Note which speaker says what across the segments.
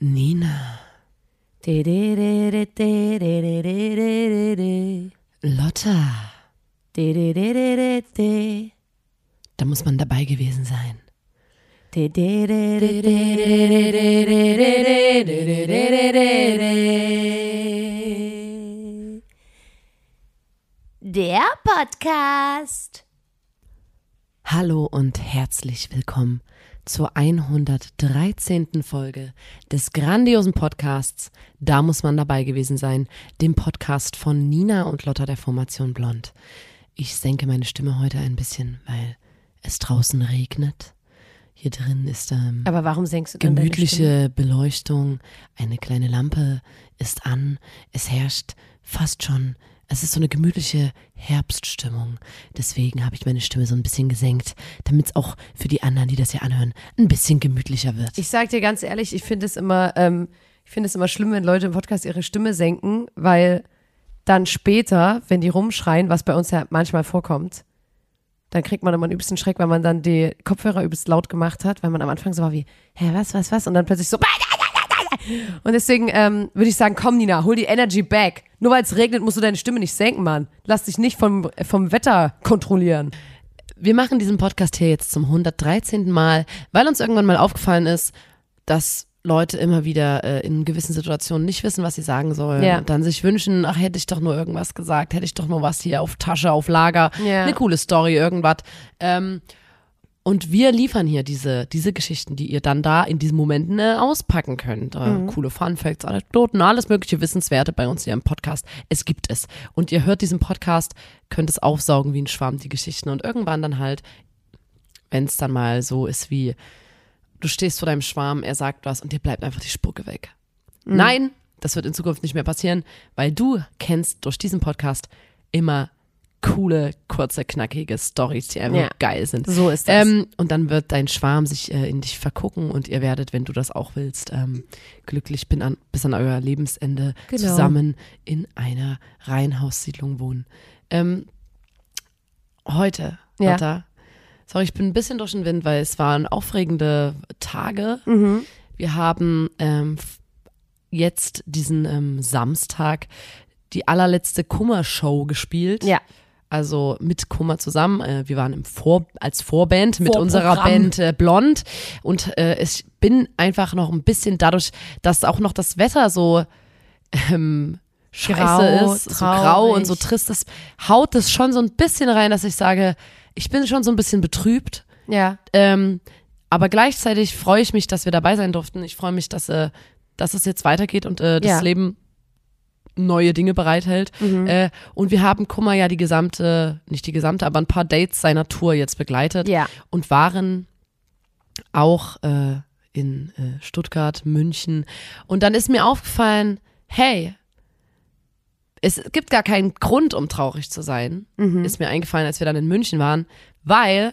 Speaker 1: Nina. Lotta. Da muss man dabei gewesen sein.
Speaker 2: Der Podcast.
Speaker 1: Hallo und herzlich willkommen zur 113. Folge des grandiosen Podcasts Da muss man dabei gewesen sein, dem Podcast von Nina und Lotta der Formation Blond. Ich senke meine Stimme heute ein bisschen, weil es draußen regnet. Hier drin ist ähm,
Speaker 2: Aber warum senkst du
Speaker 1: gemütliche Beleuchtung, eine kleine Lampe ist an, es herrscht fast schon, es ist so eine gemütliche Herbststimmung. Deswegen habe ich meine Stimme so ein bisschen gesenkt, damit es auch für die anderen, die das hier anhören, ein bisschen gemütlicher wird.
Speaker 2: Ich sag dir ganz ehrlich, ich finde es immer, ähm, ich finde es immer schlimm, wenn Leute im Podcast ihre Stimme senken, weil dann später, wenn die rumschreien, was bei uns ja manchmal vorkommt, dann kriegt man immer einen übelsten Schreck, weil man dann die Kopfhörer übelst laut gemacht hat, weil man am Anfang so war wie, hä, was, was, was? Und dann plötzlich so, und deswegen ähm, würde ich sagen, komm Nina, hol die Energy back. Nur weil es regnet, musst du deine Stimme nicht senken, Mann. Lass dich nicht vom, vom Wetter kontrollieren.
Speaker 1: Wir machen diesen Podcast hier jetzt zum 113. Mal, weil uns irgendwann mal aufgefallen ist, dass Leute immer wieder äh, in gewissen Situationen nicht wissen, was sie sagen sollen
Speaker 2: Ja.
Speaker 1: und dann sich wünschen, ach, hätte ich doch nur irgendwas gesagt, hätte ich doch nur was hier auf Tasche, auf Lager,
Speaker 2: Ja.
Speaker 1: eine coole Story, irgendwas. Ähm, und wir liefern hier diese, diese Geschichten, die ihr dann da in diesen Momenten äh, auspacken könnt. Äh,
Speaker 2: Mhm.
Speaker 1: Coole Fun Facts, Anekdoten, alles mögliche Wissenswerte bei uns hier im Podcast. Es gibt es. Und ihr hört diesen Podcast, könnt es aufsaugen wie ein Schwamm, die Geschichten. Und irgendwann dann halt, wenn es dann mal so ist wie, du stehst vor deinem Schwarm, er sagt was und dir bleibt einfach die Spucke weg.
Speaker 2: Mhm.
Speaker 1: Nein, das wird in Zukunft nicht mehr passieren, weil du kennst durch diesen Podcast immer coole, kurze, knackige Stories, die einfach
Speaker 2: Ja.
Speaker 1: geil sind.
Speaker 2: So ist das.
Speaker 1: Ähm, und dann wird dein Schwarm sich äh, in dich vergucken und ihr werdet, wenn du das auch willst, ähm, glücklich bin an, bis an euer Lebensende
Speaker 2: Genau.
Speaker 1: zusammen in einer Reihenhaussiedlung wohnen. Ähm, heute,
Speaker 2: Ja.
Speaker 1: Lotta, sorry, ich bin ein bisschen durch den Wind, weil es waren aufregende Tage.
Speaker 2: Mhm.
Speaker 1: Wir haben ähm, jetzt diesen ähm, Samstag die allerletzte Kummer-Show gespielt.
Speaker 2: Ja.
Speaker 1: Also mit Kummer zusammen. Äh, wir waren im Vor als Vorband mit
Speaker 2: Vorprogramm.
Speaker 1: unserer Band äh, Blond. Und äh, ich bin einfach noch ein bisschen dadurch, dass auch noch das Wetter so ähm, scheiße
Speaker 2: Grau,
Speaker 1: ist, so grau und so
Speaker 2: traurig.
Speaker 1: trist, das haut es schon so ein bisschen rein, dass ich sage, ich bin schon so ein bisschen betrübt.
Speaker 2: Ja.
Speaker 1: Ähm, aber gleichzeitig freue ich mich, dass wir dabei sein durften. Ich freue mich, dass, äh, dass es jetzt weitergeht und äh, das
Speaker 2: Ja.
Speaker 1: Leben neue Dinge bereithält.
Speaker 2: Mhm.
Speaker 1: Äh, und wir haben Kummer ja die gesamte, nicht die gesamte, aber ein paar Dates seiner Tour jetzt begleitet
Speaker 2: Ja.
Speaker 1: und waren auch äh, in äh, Stuttgart, München. Und dann ist mir aufgefallen, hey, es gibt gar keinen Grund, um traurig zu sein. Ist mir eingefallen, als wir dann in München waren, weil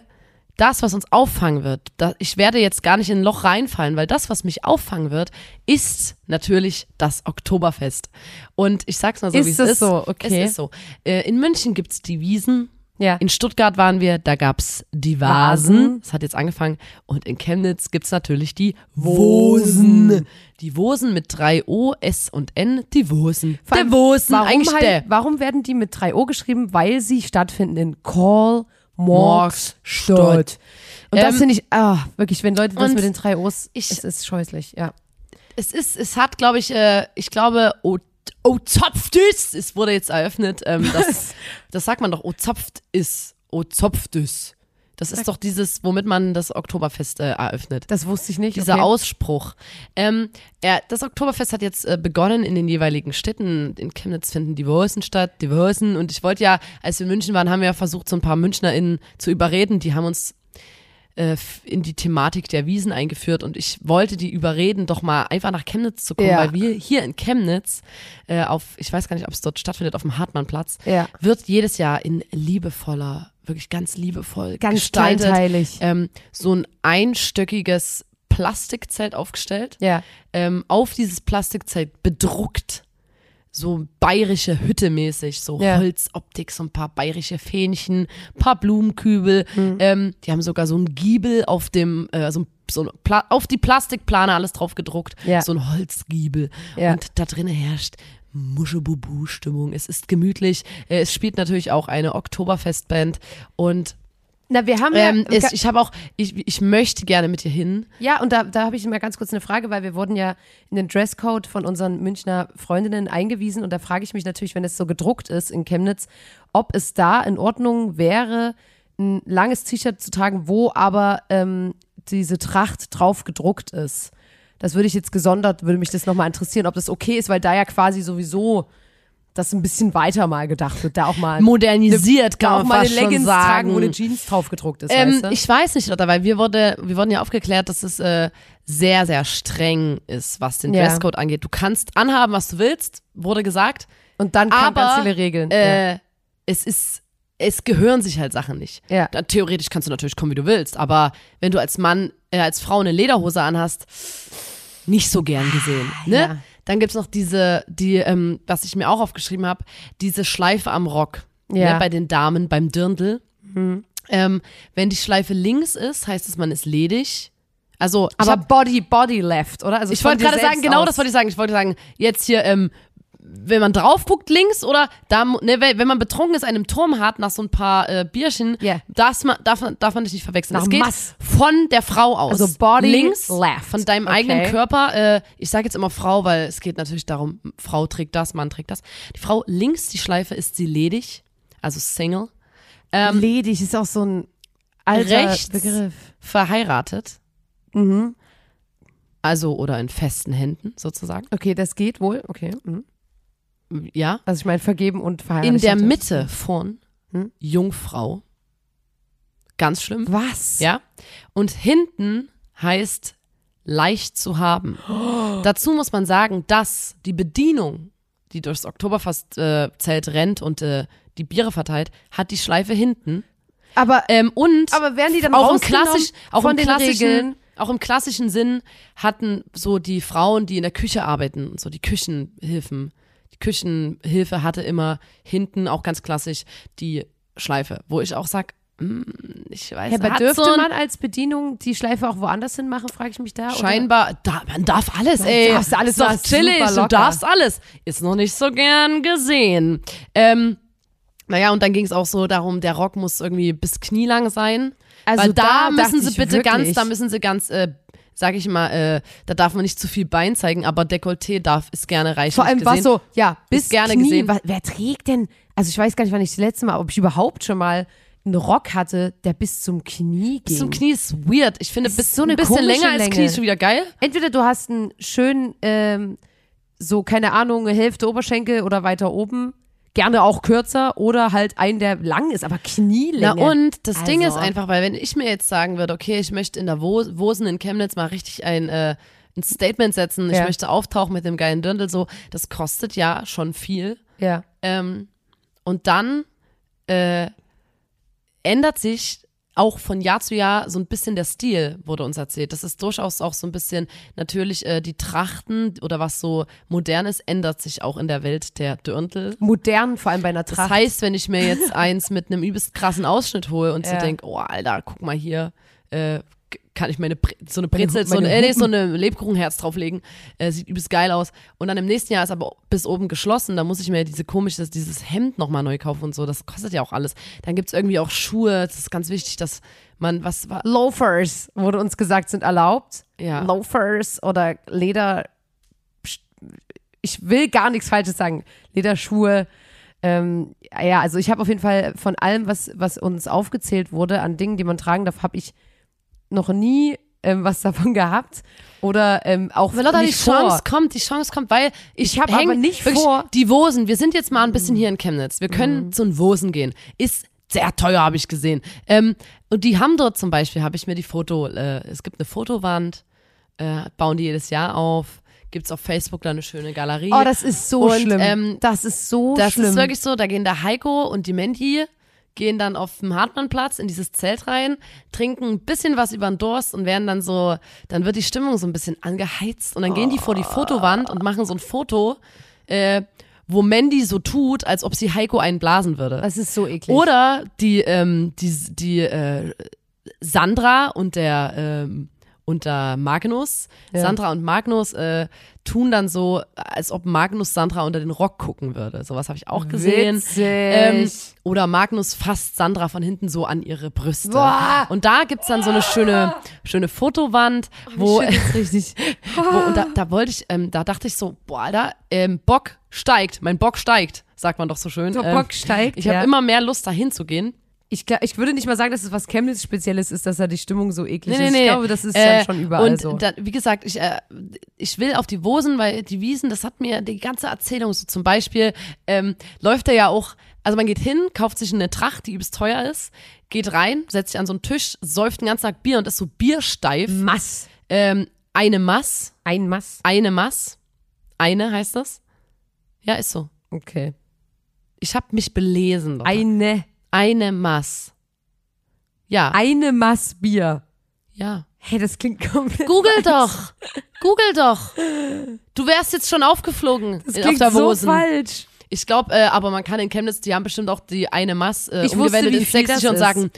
Speaker 1: das, was uns auffangen wird, da, ich werde jetzt gar nicht in ein Loch reinfallen, weil das, was mich auffangen wird, ist natürlich das Oktoberfest. Und ich sag's mal so,
Speaker 2: Ist
Speaker 1: wie es
Speaker 2: es
Speaker 1: ist.
Speaker 2: so? Okay.
Speaker 1: Es ist so. Äh, in München gibt's die Wiesen.
Speaker 2: Ja.
Speaker 1: In Stuttgart waren wir, da gab's die
Speaker 2: Vasen.
Speaker 1: Das hat jetzt angefangen. Und in Chemnitz gibt's natürlich die Wosen. Die Wosen mit drei O, S und N, die Wosen.
Speaker 2: Allem,
Speaker 1: Wosen,
Speaker 2: warum, halt, warum werden die mit 3O geschrieben? Weil sie stattfinden in Call, Morgs,
Speaker 1: Stadt.
Speaker 2: Stadt. Und das
Speaker 1: Ähm,
Speaker 2: finde ich, ah, wirklich, wenn Leute das mit den drei O's,
Speaker 1: ich-
Speaker 2: es ist scheußlich, ja.
Speaker 1: Es ist, es hat, glaube ich, äh, ich glaube, O, o zopft ist, es wurde jetzt eröffnet, ähm, das, das sagt man doch, O zopft ist, O zopft ist. Das ist doch dieses, womit man das Oktoberfest äh, eröffnet.
Speaker 2: Das wusste ich nicht.
Speaker 1: Dieser
Speaker 2: okay.
Speaker 1: Ausspruch. Ähm, ja, das Oktoberfest hat jetzt äh, begonnen in den jeweiligen Städten. In Chemnitz finden die Wosen statt, die Wosen. Und ich wollte ja, als wir in München waren, haben wir ja versucht, so ein paar MünchnerInnen zu überreden. Die haben uns äh, in die Thematik der Wiesen eingeführt und ich wollte die überreden, doch mal einfach nach Chemnitz zu kommen,
Speaker 2: Ja.
Speaker 1: weil wir hier in Chemnitz äh, auf, ich weiß gar nicht, ob es dort stattfindet, auf dem Hartmannplatz,
Speaker 2: Ja.
Speaker 1: wird jedes Jahr in liebevoller, wirklich ganz liebevoll
Speaker 2: Ganz
Speaker 1: gestaltet,
Speaker 2: kleinteilig.
Speaker 1: ähm, so ein einstöckiges Plastikzelt aufgestellt.
Speaker 2: Ja.
Speaker 1: Ähm, auf dieses Plastikzelt bedruckt so bayerische Hütte mäßig, so
Speaker 2: Ja.
Speaker 1: Holzoptik, so ein paar bayerische Fähnchen, ein paar Blumenkübel.
Speaker 2: Mhm.
Speaker 1: Ähm, die haben sogar so ein Giebel auf dem, äh, so ein so auf die Plastikplane alles drauf gedruckt.
Speaker 2: Ja.
Speaker 1: So ein Holzgiebel.
Speaker 2: Ja.
Speaker 1: Und da drinnen herrscht Muschebubu-Stimmung. Es ist gemütlich. Äh, Es spielt natürlich auch eine Oktoberfestband. Und
Speaker 2: Na, wir haben
Speaker 1: ähm,
Speaker 2: ja,
Speaker 1: es, ich habe auch, ich, ich möchte gerne mit dir hin.
Speaker 2: Ja, und da, da habe ich mal ganz kurz eine Frage, weil wir wurden ja in den Dresscode von unseren Münchner Freundinnen eingewiesen und da frage ich mich natürlich, wenn es so gedruckt ist in Chemnitz, ob es da in Ordnung wäre, ein langes T-Shirt zu tragen, wo aber ähm, diese Tracht drauf gedruckt ist. Das würde ich jetzt gesondert, würde mich das nochmal interessieren, ob das okay ist, weil da ja quasi sowieso das ein bisschen weiter mal gedacht wird, da auch mal
Speaker 1: Modernisiert,
Speaker 2: da
Speaker 1: kann
Speaker 2: auch
Speaker 1: man
Speaker 2: mal eine Leggings
Speaker 1: sagen.
Speaker 2: tragen, wo eine Jeans drauf gedruckt ist,
Speaker 1: Ähm,
Speaker 2: weißt du?
Speaker 1: Ich weiß nicht, Lotta, weil wir, wurde, wir wurden ja aufgeklärt, dass es äh, sehr, sehr streng ist, was den
Speaker 2: Ja.
Speaker 1: Dresscode angeht. Du kannst anhaben, was du willst, wurde gesagt.
Speaker 2: und dann kamen
Speaker 1: aber,
Speaker 2: ganz viele Regeln. ja.
Speaker 1: Äh, Es ist, es gehören sich halt Sachen nicht.
Speaker 2: Ja.
Speaker 1: Da, theoretisch kannst du natürlich kommen, wie du willst, aber wenn du als Mann, äh, als Frau eine Lederhose anhast, nicht so gern gesehen. Ne?
Speaker 2: Ja.
Speaker 1: Dann gibt's noch diese, die, ähm, was ich mir auch aufgeschrieben habe, diese Schleife am Rock.
Speaker 2: Ja. Mhm.
Speaker 1: Ne, bei den Damen, beim Dirndl. Ähm, wenn die Schleife links ist, heißt es, man ist ledig. Also,
Speaker 2: Aber
Speaker 1: hab,
Speaker 2: Body, Body left, oder? Also
Speaker 1: ich wollte gerade sagen, genau
Speaker 2: aus.
Speaker 1: das wollte ich sagen. Ich wollte sagen, jetzt hier, ähm, wenn man drauf guckt, links oder da, ne, wenn man betrunken ist, einen Turm hat nach so ein paar äh, Bierchen,
Speaker 2: Ja.
Speaker 1: das ma, darf, man- darf man dich nicht verwechseln.
Speaker 2: Nach
Speaker 1: es geht
Speaker 2: Mass.
Speaker 1: von der Frau aus.
Speaker 2: Also Body
Speaker 1: links,
Speaker 2: left.
Speaker 1: von deinem
Speaker 2: Okay.
Speaker 1: eigenen Körper. Äh, ich sage jetzt immer Frau, weil es geht natürlich darum, Frau trägt das, Mann trägt das. Die Frau links, die Schleife, ist sie ledig, also Single. Ähm,
Speaker 2: Ledig ist auch so ein alter
Speaker 1: rechts
Speaker 2: Begriff.
Speaker 1: verheiratet,
Speaker 2: Mhm.
Speaker 1: also oder in festen Händen sozusagen.
Speaker 2: Okay, das geht wohl. Okay. Mhm.
Speaker 1: Ja.
Speaker 2: Also ich meine, vergeben und verheiratet.
Speaker 1: In der Mitte vorn
Speaker 2: Hm?
Speaker 1: Jungfrau. Ganz schlimm.
Speaker 2: Was?
Speaker 1: Ja. Und hinten heißt leicht zu haben. Dazu muss man sagen, dass die Bedienung, die durchs Oktoberfestzelt rennt und äh, die Biere verteilt, hat die Schleife hinten.
Speaker 2: Aber,
Speaker 1: Ähm, und
Speaker 2: aber werden die dann
Speaker 1: auch im klassisch, auch
Speaker 2: von
Speaker 1: im klassischen,
Speaker 2: Regeln?
Speaker 1: auch im klassischen Sinn hatten so die Frauen, die in der Küche arbeiten, und so die Küchenhilfen. Küchenhilfe hatte immer hinten auch ganz klassisch die Schleife, wo ich auch sag, hm, ich weiß,
Speaker 2: Ja, aber
Speaker 1: hat
Speaker 2: dürfte
Speaker 1: so
Speaker 2: man als Bedienung die Schleife auch woanders hin machen, frage ich mich da.
Speaker 1: Scheinbar, da, man darf alles, ey.
Speaker 2: darfst alles,
Speaker 1: ist
Speaker 2: du hast
Speaker 1: chillig, du darfst alles. Ist noch nicht so gern gesehen. Ähm, naja, und dann ging es auch so darum, der Rock muss irgendwie bis knielang sein.
Speaker 2: Also
Speaker 1: da,
Speaker 2: da
Speaker 1: müssen sie bitte ganz,
Speaker 2: wirklich-
Speaker 1: da müssen sie ganz, äh, sag ich mal, äh, da darf man nicht zu viel Bein zeigen, aber Dekolleté darf, ist gerne reichlich
Speaker 2: Vor allem was so, ja, bis
Speaker 1: gerne
Speaker 2: Knie.
Speaker 1: gesehen.
Speaker 2: Wa- Wer trägt denn, also ich weiß gar nicht, wann ich das letzte Mal, ob ich überhaupt schon mal einen Rock hatte, der bis zum Knie ging.
Speaker 1: Bis zum Knie ist weird. Ich finde, bis
Speaker 2: so eine
Speaker 1: ein bisschen länger als
Speaker 2: Länge.
Speaker 1: Knie ist schon wieder geil.
Speaker 2: Entweder du hast einen schönen, ähm, so, keine Ahnung, Hälfte Oberschenkel oder weiter oben. Gerne auch kürzer oder halt einen, der lang ist, aber Knielänge.
Speaker 1: Na und das Ding ist
Speaker 2: Also.
Speaker 1: einfach, weil wenn ich mir jetzt sagen würde, okay, ich möchte in der Wo Wosen in Chemnitz mal richtig ein, äh, ein Statement setzen, ich
Speaker 2: Ja.
Speaker 1: möchte auftauchen mit dem geilen Dirndl, so, das kostet ja schon viel.
Speaker 2: Ja.
Speaker 1: Ähm, und dann äh, ändert sich auch von Jahr zu Jahr so ein bisschen der Stil, wurde uns erzählt. Das ist durchaus auch so ein bisschen, natürlich äh, die Trachten oder was so modern ist, ändert sich auch in der Welt der Dirndl.
Speaker 2: Modern, vor allem bei einer
Speaker 1: Das
Speaker 2: Tracht.
Speaker 1: heißt, wenn ich mir jetzt eins mit einem übelst krassen Ausschnitt hole und so
Speaker 2: Ja.
Speaker 1: denke, oh Alter, guck mal hier, äh, kann ich meine so eine Brezel, so eine, äh, nee, so eine Lebkuchenherz drauflegen, äh, sieht übelst geil aus. Und dann im nächsten Jahr ist aber bis oben geschlossen, da muss ich mir diese komische, dieses Hemd nochmal neu kaufen und so, das kostet ja auch alles. Dann gibt's irgendwie auch Schuhe, das ist ganz wichtig, dass man, was war,
Speaker 2: Loafers, wurde uns gesagt, sind erlaubt.
Speaker 1: Ja.
Speaker 2: Loafers oder Leder. Ich will gar nichts Falsches sagen. Lederschuhe. Ähm, ja, also ich habe auf jeden Fall von allem, was, was uns aufgezählt wurde, an Dingen, die man tragen darf, habe ich noch nie ähm, was davon gehabt. Oder ähm, auch
Speaker 1: Lotta, die
Speaker 2: nicht vor.
Speaker 1: Chance kommt, die Chance kommt, weil ich,
Speaker 2: Ich hab
Speaker 1: häng
Speaker 2: aber nicht vor- Mhm.
Speaker 1: Die Wosen, wir sind jetzt mal ein bisschen hier in Chemnitz. Wir können zu den Wosen gehen. Ist sehr teuer, habe ich gesehen. Ähm, und die haben dort zum Beispiel, habe ich mir die Foto, äh, es gibt eine Fotowand, äh, bauen die jedes Jahr auf. Gibt's auf Facebook da eine schöne Galerie.
Speaker 2: Oh, das ist so
Speaker 1: Und,
Speaker 2: schlimm.
Speaker 1: ähm,
Speaker 2: das ist so
Speaker 1: Das
Speaker 2: schlimm.
Speaker 1: ist wirklich so, da gehen der Heiko und die Menti, gehen dann auf dem Hartmannplatz in dieses Zelt rein, trinken ein bisschen was über den Durst und werden dann so, dann wird die Stimmung so ein bisschen angeheizt und dann gehen die vor die Fotowand und machen so ein Foto. Äh, wo Mandy so tut, als ob sie Heiko einen blasen würde.
Speaker 2: Das ist so eklig.
Speaker 1: Oder die, ähm, die, die äh, Sandra und der ähm, und der Magnus,
Speaker 2: Ja.
Speaker 1: Sandra und Magnus äh, tun dann so, als ob Magnus Sandra unter den Rock gucken würde. Sowas habe ich auch gesehen. Ähm, oder Magnus fasst Sandra von hinten so an ihre Brüste.
Speaker 2: Boah.
Speaker 1: Und da gibt's dann so eine schöne, schöne Fotowand, wo,
Speaker 2: richtig.
Speaker 1: wo und da, da wollte ich, ähm, da dachte ich so, boah, Alter, ähm, Bock steigt, mein Bock steigt, sagt man doch so schön.
Speaker 2: Der
Speaker 1: Ähm,
Speaker 2: Bock steigt,
Speaker 1: Ich habe
Speaker 2: ja.
Speaker 1: immer mehr Lust, dahin zu gehen.
Speaker 2: Ich, ich würde nicht mal sagen, dass es was Chemnitz-Spezielles ist, dass da die Stimmung so eklig
Speaker 1: Nee,
Speaker 2: ist.
Speaker 1: nee.
Speaker 2: Ich glaube, das ist
Speaker 1: Äh,
Speaker 2: dann schon überall
Speaker 1: und
Speaker 2: so.
Speaker 1: Dann, wie gesagt, ich, äh, ich will auf die Wosen, weil die Wiesen, das hat mir die ganze Erzählung so zum Beispiel, ähm, läuft er ja auch, also man geht hin, kauft sich eine Tracht, die übelst teuer ist, geht rein, setzt sich an so einen Tisch, säuft den ganzen Tag Bier und ist so biersteif.
Speaker 2: Mass.
Speaker 1: Ähm, eine Mass,
Speaker 2: Ein Mass.
Speaker 1: eine Mass, eine heißt das? Ja, ist so.
Speaker 2: Okay.
Speaker 1: Ich habe mich belesen. Lotta.
Speaker 2: Eine.
Speaker 1: Eine Mass. Ja,
Speaker 2: Eine Mass Bier.
Speaker 1: ja.
Speaker 2: Hey, das klingt komplett.
Speaker 1: Google doch. Google doch. Du wärst jetzt schon aufgeflogen
Speaker 2: Das
Speaker 1: in-
Speaker 2: klingt
Speaker 1: auf der
Speaker 2: so falsch.
Speaker 1: Ich glaube, äh, aber man kann in Chemnitz, die haben bestimmt auch die eine Mass äh,
Speaker 2: Ich viel
Speaker 1: Sächsische
Speaker 2: das
Speaker 1: und sagen,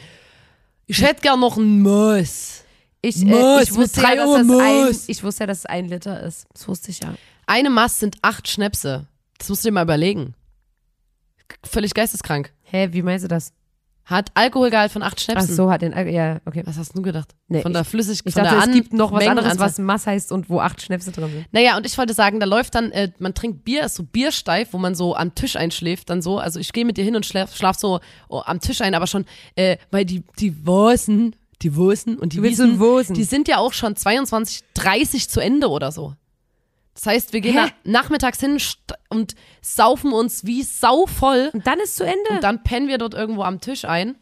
Speaker 1: ich hätte gern noch ein Mass.
Speaker 2: Ich, äh, ich, wusste ja, dass das ein, ich wusste ja, dass es ein Liter ist. Das wusste ich ja.
Speaker 1: Eine Mass sind acht Schnäpse. Das musst du dir mal überlegen. Völlig geisteskrank.
Speaker 2: Hä, wie meinst du das?
Speaker 1: Hat Alkoholgehalt von acht
Speaker 2: Ach
Speaker 1: Schnäpsen.
Speaker 2: so, hat den. Ja, okay.
Speaker 1: Was hast du gedacht?
Speaker 2: Nee,
Speaker 1: von der Flüssig
Speaker 2: Ich dachte, es
Speaker 1: An-
Speaker 2: gibt noch was anderes,
Speaker 1: Mengenanzahl.
Speaker 2: was Mass heißt und wo acht Schnäpse drin sind.
Speaker 1: Naja, und ich wollte sagen, da läuft dann, äh, man trinkt Bier, ist so biersteif, wo man so am Tisch einschläft, dann so. Also ich gehe mit dir hin und schlaf, schlaf so oh, am Tisch ein, aber schon, äh, weil die, die Wosen, die Wosen und die Wiesen,
Speaker 2: Wosen.
Speaker 1: die sind ja auch schon 22, 30 zu Ende oder so. Das heißt, wir gehen
Speaker 2: Hä?
Speaker 1: na, nachmittags hin und saufen uns wie sau voll
Speaker 2: Und dann ist zu Ende.
Speaker 1: und dann pennen wir dort irgendwo am Tisch ein.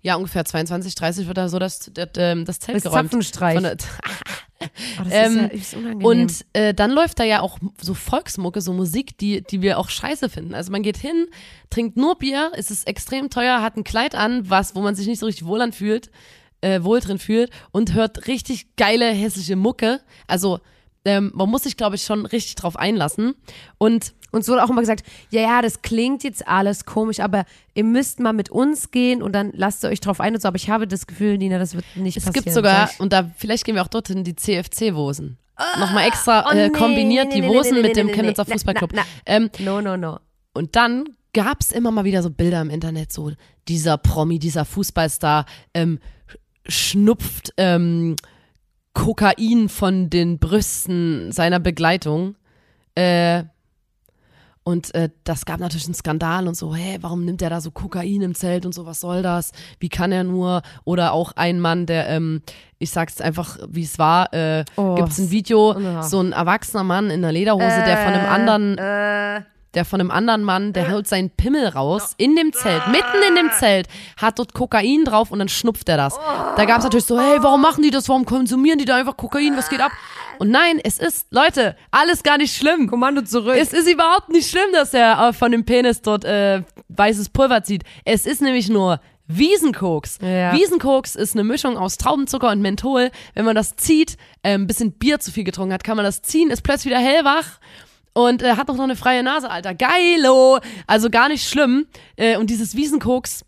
Speaker 1: Ja, ungefähr 22, 30 wird da so das, das, ähm, das Zelt
Speaker 2: Das
Speaker 1: geräumt.
Speaker 2: Zapfenstreich.
Speaker 1: Der,
Speaker 2: Oh, das
Speaker 1: ähm,
Speaker 2: ist ja ist unangenehm.
Speaker 1: und äh, dann läuft da ja auch so Volksmucke, so Musik, die, die wir auch scheiße finden. Also man geht hin, trinkt nur Bier, es ist extrem teuer, hat ein Kleid an, was, wo man sich nicht so richtig wohl anfühlt, äh, wohl drin fühlt und hört richtig geile hässliche Mucke. Also ähm, man muss sich, glaube ich, schon richtig drauf einlassen. Und
Speaker 2: Uns wurde auch immer gesagt, ja, ja, das klingt jetzt alles komisch, aber ihr müsst mal mit uns gehen und dann lasst ihr euch drauf ein und so. Aber ich habe das Gefühl, Nina, das wird nicht
Speaker 1: es
Speaker 2: passieren.
Speaker 1: gibt sogar, und da vielleicht gehen wir auch dorthin, die CFC-Wosen. Nochmal extra
Speaker 2: oh
Speaker 1: äh, kombiniert
Speaker 2: nee,
Speaker 1: die
Speaker 2: nee,
Speaker 1: Wosen
Speaker 2: nee,
Speaker 1: mit dem Chemnitzer Fußballclub.
Speaker 2: na,
Speaker 1: Ähm,
Speaker 2: No, no, no.
Speaker 1: Und dann gab es immer mal wieder so Bilder im Internet, so dieser Promi, dieser Fußballstar ähm, schnupft ähm, Kokain von den Brüsten seiner Begleitung. Äh, und äh, das gab natürlich einen Skandal und so, hey, warum nimmt er da so Kokain im Zelt und so, was soll das? Wie kann er nur? Oder auch ein Mann, der, ähm, ich sag's einfach, wie es war, äh,
Speaker 2: Oh,
Speaker 1: gibt's ein Video,
Speaker 2: ja.
Speaker 1: so ein erwachsener Mann in einer Lederhose, der von einem anderen
Speaker 2: Äh,
Speaker 1: der von einem anderen Mann, der holt seinen Pimmel raus in dem Zelt, mitten in dem Zelt, hat dort Kokain drauf und dann schnupft er das. Da gab es natürlich so, hey, warum machen die das? Warum konsumieren die da einfach Kokain? Was geht ab? Und nein, es ist, Leute, alles gar nicht schlimm.
Speaker 2: Kommando zurück.
Speaker 1: Es ist überhaupt nicht schlimm, dass er äh, von dem Penis dort äh, weißes Pulver zieht. Es ist nämlich nur Wiesenkoks.
Speaker 2: Ja.
Speaker 1: Wiesenkoks ist eine Mischung aus Traubenzucker und Menthol. Wenn man das zieht, äh, ein bisschen Bier zu viel getrunken hat, kann man das ziehen, ist plötzlich wieder hellwach. Und äh, hat auch noch eine freie Nase, Alter. Geilo! Also gar nicht schlimm. Äh, und dieses Wiesenkoks,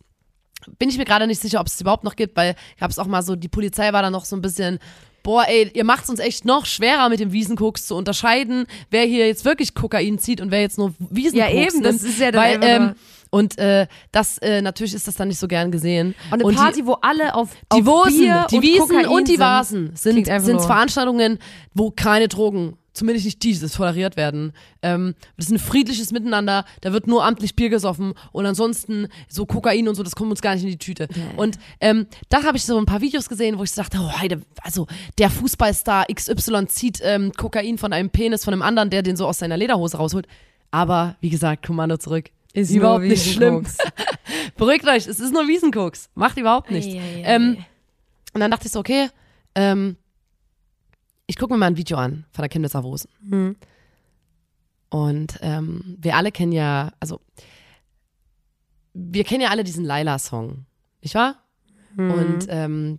Speaker 1: bin ich mir gerade nicht sicher, ob es überhaupt noch gibt, weil gab es auch mal so, die Polizei war da noch so ein bisschen, boah, ey, ihr macht es uns echt noch schwerer mit dem Wiesenkoks zu unterscheiden, wer hier jetzt wirklich Kokain zieht und wer jetzt nur Wiesenkoks
Speaker 2: Ja, eben, das
Speaker 1: nimmt.
Speaker 2: ist ja dann
Speaker 1: weil, ähm, und äh, das äh, natürlich ist das dann nicht so gern gesehen.
Speaker 2: und eine
Speaker 1: und
Speaker 2: Party,
Speaker 1: die,
Speaker 2: wo alle auf,
Speaker 1: die
Speaker 2: auf
Speaker 1: Wosen,
Speaker 2: Bier
Speaker 1: die
Speaker 2: und
Speaker 1: Wiesen
Speaker 2: Kokain
Speaker 1: und die
Speaker 2: sind.
Speaker 1: Vasen sind, sind
Speaker 2: nur-
Speaker 1: Veranstaltungen, wo keine Drogen, zumindest nicht dieses, toleriert werden. Ähm, das ist ein friedliches Miteinander, da wird nur amtlich Bier gesoffen und ansonsten so Kokain und so, das kommt uns gar nicht in die Tüte. Und ähm, da habe ich so ein paar Videos gesehen, wo ich so dachte, oh, Heide, also der Fußballstar XY zieht ähm, Kokain von einem Penis von einem anderen, der den so aus seiner Lederhose rausholt. Aber wie gesagt, Kommando zurück.
Speaker 2: Ist
Speaker 1: überhaupt nicht schlimm. Beruhigt euch, es ist nur Wiesenkoks. Macht überhaupt nichts.
Speaker 2: Ei, ei, ei,
Speaker 1: ähm, und dann dachte ich so, okay, ähm, ich gucke mir mal ein Video an von der Chemnitzer Wosen.
Speaker 2: Hm.
Speaker 1: Und ähm, wir alle kennen ja, also wir kennen ja alle diesen Laila-Song, nicht wahr?
Speaker 2: Hm.
Speaker 1: Und ähm,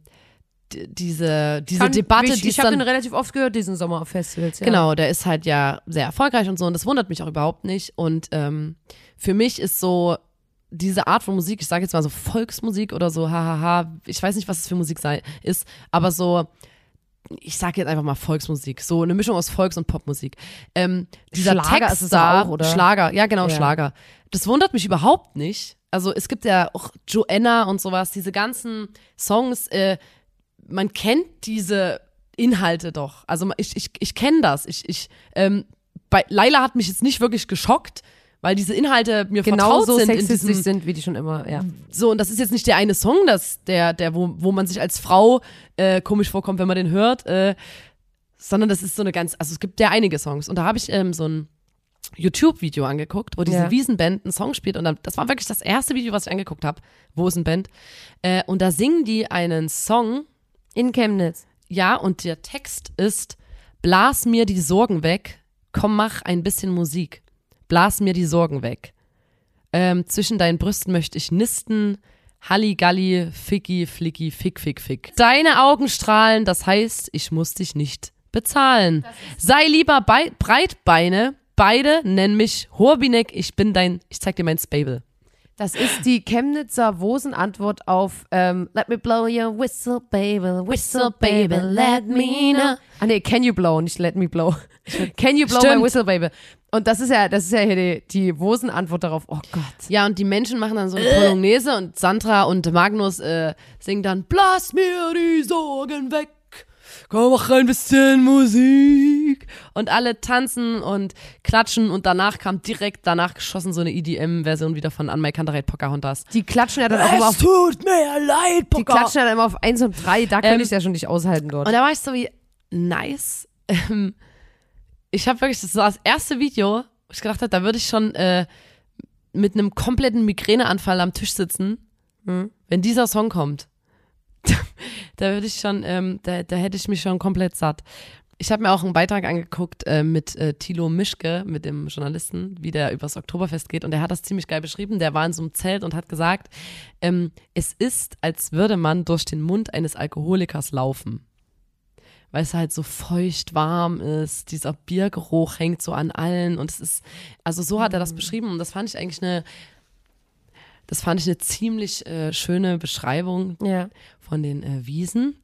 Speaker 1: diese, diese
Speaker 2: Kann-
Speaker 1: Debatte,
Speaker 2: ich,
Speaker 1: die
Speaker 2: ich habe den relativ oft gehört, diesen Sommer auf Festivals. Ja.
Speaker 1: Genau, der ist halt ja sehr erfolgreich und so und das wundert mich auch überhaupt nicht. Und ähm, für mich ist so diese Art von Musik, ich sage jetzt mal so Volksmusik oder so, hahaha, ich weiß nicht, was es für Musik sei, ist, aber so, ich sage jetzt einfach mal Volksmusik, so eine Mischung aus Volks- und Popmusik. Ähm, dieser
Speaker 2: Schlager
Speaker 1: Text
Speaker 2: ist es
Speaker 1: da,
Speaker 2: auch, oder?
Speaker 1: Schlager, ja genau,
Speaker 2: Ja.
Speaker 1: Schlager. Das wundert mich überhaupt nicht. Also es gibt ja auch Joanna und sowas, diese ganzen Songs, äh, man kennt diese Inhalte doch. Also ich, ich, ich kenne das. Ich, ich, ähm, bei Laila hat mich jetzt nicht wirklich geschockt, weil diese Inhalte mir
Speaker 2: Genau
Speaker 1: vertraut
Speaker 2: so
Speaker 1: sind. in
Speaker 2: sexistisch
Speaker 1: diesem,
Speaker 2: sind, wie die schon immer, ja.
Speaker 1: so, und das ist jetzt nicht der eine Song, das, der, der, wo, wo man sich als Frau äh, komisch vorkommt, wenn man den hört, äh, sondern das ist so eine ganz, also es gibt ja einige Songs. Und da habe ich ähm, so ein YouTube-Video angeguckt, wo diese
Speaker 2: Ja.
Speaker 1: Wiesenband einen Song spielt. Und dann, das war wirklich das erste Video, was ich angeguckt habe. Wo ist ein Band? Äh, und da singen die einen Song,
Speaker 2: In Chemnitz.
Speaker 1: ja, und der Text ist, blas mir die Sorgen weg, komm, mach ein bisschen Musik. Blas mir die Sorgen weg. Ähm, zwischen deinen Brüsten möchte ich nisten, Halligalli, Ficky, Flicky, Fick, Fick, Fick. Deine Augen strahlen, das heißt, ich muss dich nicht bezahlen. Sei lieber bei Breitbeine, beide nennen mich Horbinek, ich bin dein, ich zeig dir mein Spable.
Speaker 2: Das ist die Chemnitzer Wosen-Antwort auf ähm, Let me blow your whistle, baby, whistle, baby, let me know. Ah nee, can you blow, nicht let me blow. Can you blow
Speaker 1: Stimmt.
Speaker 2: my whistle, baby. Und das ist ja, das ist ja hier die, die Wosen-Antwort darauf. Oh Gott.
Speaker 1: Ja, und die Menschen machen dann so eine Polonaise und Sandra und Magnus äh, singen dann Blas mir die Sorgen weg, komm, mach ein bisschen Musik. Und alle tanzen und klatschen und danach kam direkt danach geschossen so eine EDM-Version wieder von An My Pocahontas.
Speaker 2: Die klatschen ja dann auch immer auf,
Speaker 1: Es tut mir leid,
Speaker 2: die klatschen ja dann immer auf 1 und 3. Da könnte
Speaker 1: Ähm,
Speaker 2: ich ja schon nicht aushalten dort.
Speaker 1: Und da war ich so wie, nice. Ähm, ich habe wirklich, das war das erste Video, wo ich gedacht habe, da würde ich schon äh, mit einem kompletten Migräneanfall am Tisch sitzen, wenn dieser Song kommt. da würde ich schon, ähm, da, da hätte ich mich schon komplett satt. Ich habe mir auch einen Beitrag angeguckt äh, mit äh, Thilo Mischke, mit dem Journalisten, wie der übers Oktoberfest geht. Und der hat das ziemlich geil beschrieben. Der war in so einem Zelt und hat gesagt, ähm, es ist, als würde man durch den Mund eines Alkoholikers laufen weil es halt so feucht warm ist, dieser Biergeruch hängt so an allen und es ist, also so hat er das beschrieben und das fand ich eigentlich eine, das fand ich eine ziemlich äh, schöne Beschreibung
Speaker 2: ja.
Speaker 1: von den äh, Wiesen.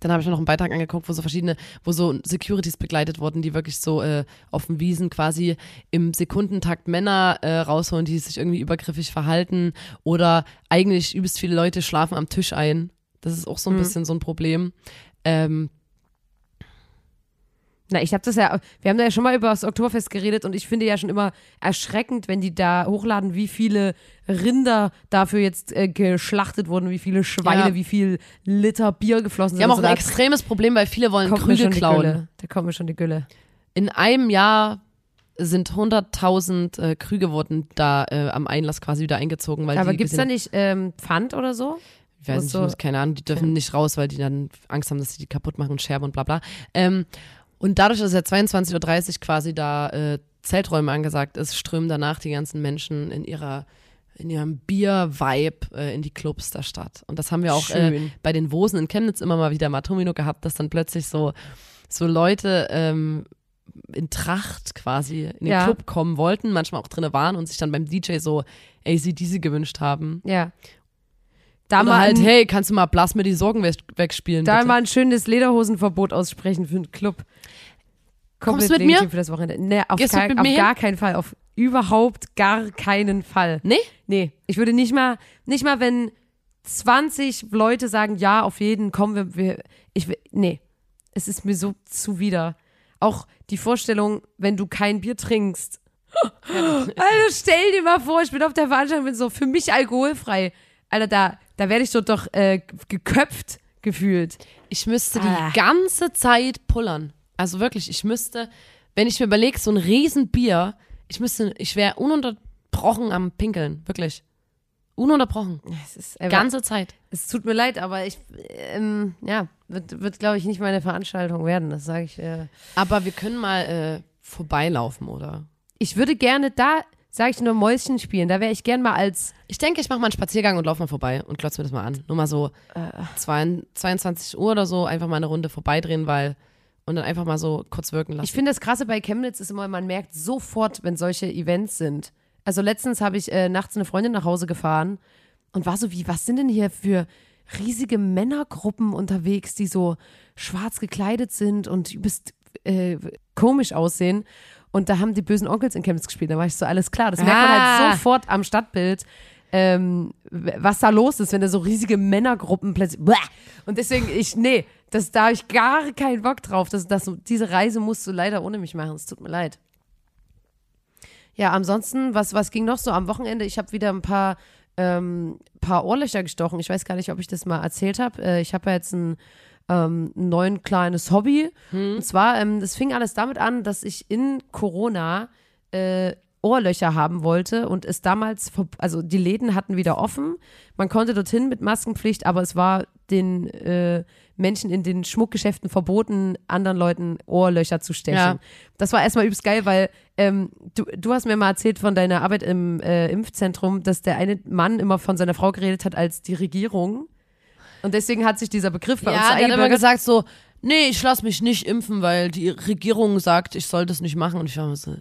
Speaker 1: Dann habe ich mir noch einen Beitrag angeguckt, wo so verschiedene, wo so Securities begleitet wurden, die wirklich so äh, auf den Wiesen quasi im Sekundentakt Männer äh, rausholen, die sich irgendwie übergriffig verhalten oder eigentlich übelst viele Leute schlafen am Tisch ein. Das ist auch so ein bisschen so ein Problem. Ähm,
Speaker 2: Na, ich habe das ja, wir haben da ja schon mal über das Oktoberfest geredet und ich finde ja schon immer erschreckend, wenn die da hochladen, wie viele Rinder dafür jetzt äh, geschlachtet wurden, wie viele Schweine,
Speaker 1: Ja.
Speaker 2: wie viel Liter Bier geflossen
Speaker 1: Die
Speaker 2: sind.
Speaker 1: haben auch ein extremes Problem, weil viele wollen Krüge
Speaker 2: die
Speaker 1: klauen.
Speaker 2: Da kommt mir schon die Gülle.
Speaker 1: In einem Jahr sind 100.000 äh, Krüge wurden da äh, am Einlass quasi wieder eingezogen, weil
Speaker 2: Aber
Speaker 1: die
Speaker 2: gibt's da nicht ähm, Pfand oder so?
Speaker 1: ich weiß nicht,
Speaker 2: so-
Speaker 1: keine Ahnung, die dürfen nicht raus, weil die dann Angst haben, dass sie die kaputt machen und scherben und bla bla. Ähm, und dadurch, dass ja 22.30 Uhr quasi da äh, Zelträume angesagt ist, strömen danach die ganzen Menschen in ihrer in ihrem Bier-Vibe äh, in die Clubs der Stadt. Und das haben wir auch äh, bei den Wosen in Chemnitz immer mal wieder im Atomino gehabt, dass dann plötzlich so, so Leute ähm, in Tracht quasi in den
Speaker 2: Ja.
Speaker 1: Club kommen wollten, manchmal auch drinne waren und sich dann beim DJ so ACDC gewünscht haben.
Speaker 2: Ja. Da
Speaker 1: Oder
Speaker 2: mal,
Speaker 1: halt,
Speaker 2: ein,
Speaker 1: hey, kannst du mal Blass mir die Sorgen weg- wegspielen?
Speaker 2: da
Speaker 1: bitte?
Speaker 2: mal ein schönes Lederhosenverbot aussprechen für einen Club. Komplett
Speaker 1: du mit mir?
Speaker 2: für das Wochenende. Nee, auf,
Speaker 1: Gehst
Speaker 2: gar, auf gar keinen Fall. Auf überhaupt gar keinen Fall.
Speaker 1: Nee?
Speaker 2: Nee, ich würde nicht mal, nicht mal, wenn 20 Leute sagen, ja, auf jeden, kommen wir, wir ich will, nee, es ist mir so zuwider. Auch die Vorstellung, wenn du kein Bier trinkst. Alter, stell dir mal vor, ich bin auf der Veranstaltung, bin so für mich alkoholfrei. Alter, da, da werde ich so doch äh, geköpft gefühlt.
Speaker 1: Ich müsste
Speaker 2: Ah.
Speaker 1: die ganze Zeit pullern. Also wirklich, ich müsste, wenn ich mir überlege, so ein Riesenbier, ich müsste, ich wäre ununterbrochen am Pinkeln. Wirklich. Ununterbrochen.
Speaker 2: Es ist einfach,
Speaker 1: Ganze Zeit.
Speaker 2: es tut mir leid, aber ich, ähm, ja, wird, wird glaube ich, nicht meine Veranstaltung werden. Das sage ich. Äh.
Speaker 1: Aber wir können mal äh, vorbeilaufen, oder?
Speaker 2: Ich würde gerne da, sag ich nur Mäuschen spielen. Da wäre ich gern mal als
Speaker 1: Ich denke, ich mache mal einen Spaziergang und laufe mal vorbei und glotze mir das mal an. Nur mal so
Speaker 2: Äh.
Speaker 1: 22 Uhr oder so einfach mal eine Runde vorbeidrehen, weil und dann einfach mal so kurz wirken lassen.
Speaker 2: Ich finde das Krasse bei Chemnitz ist immer, man merkt sofort, wenn solche Events sind. Also letztens habe ich äh, nachts eine Freundin nach Hause gefahren und war so wie, was sind denn hier für riesige Männergruppen unterwegs, die so schwarz gekleidet sind und übelst äh, komisch aussehen. Und da haben die bösen Onkels in Chemnitz gespielt. Da war ich so, alles klar. Das merkt man
Speaker 1: Ah.
Speaker 2: halt sofort am Stadtbild, ähm, was da los ist, wenn da so riesige Männergruppen plötzlich. Bäh! Und deswegen, ich, nee, das, da habe ich gar keinen Bock drauf. Das, das, diese Reise musst du leider ohne mich machen. Es tut mir leid. Ja, ansonsten, was, was ging noch so am Wochenende? Ich habe wieder ein paar, ähm, paar Ohrlöcher gestochen. Ich weiß gar nicht, ob ich das mal erzählt habe. Äh, ich habe ja jetzt ein, ähm, ein neuen kleines Hobby. Und zwar, ähm, das fing alles damit an, dass ich in Corona äh, Ohrlöcher haben wollte und es damals, also die Läden hatten wieder offen. Man konnte dorthin mit Maskenpflicht, aber es war den äh, Menschen in den Schmuckgeschäften verboten, anderen Leuten Ohrlöcher zu stechen.
Speaker 1: Ja.
Speaker 2: Das war erstmal übelst geil, weil ähm, du, du hast mir mal erzählt von deiner Arbeit im äh, Impfzentrum, dass der eine Mann immer von seiner Frau geredet hat als die Regierung. Und deswegen hat sich dieser Begriff bei uns
Speaker 1: ja,
Speaker 2: so
Speaker 1: der hat immer
Speaker 2: eingebürgert.
Speaker 1: gesagt so, nee, ich lass mich nicht impfen, weil die Regierung sagt, ich soll das nicht machen. Und ich war so,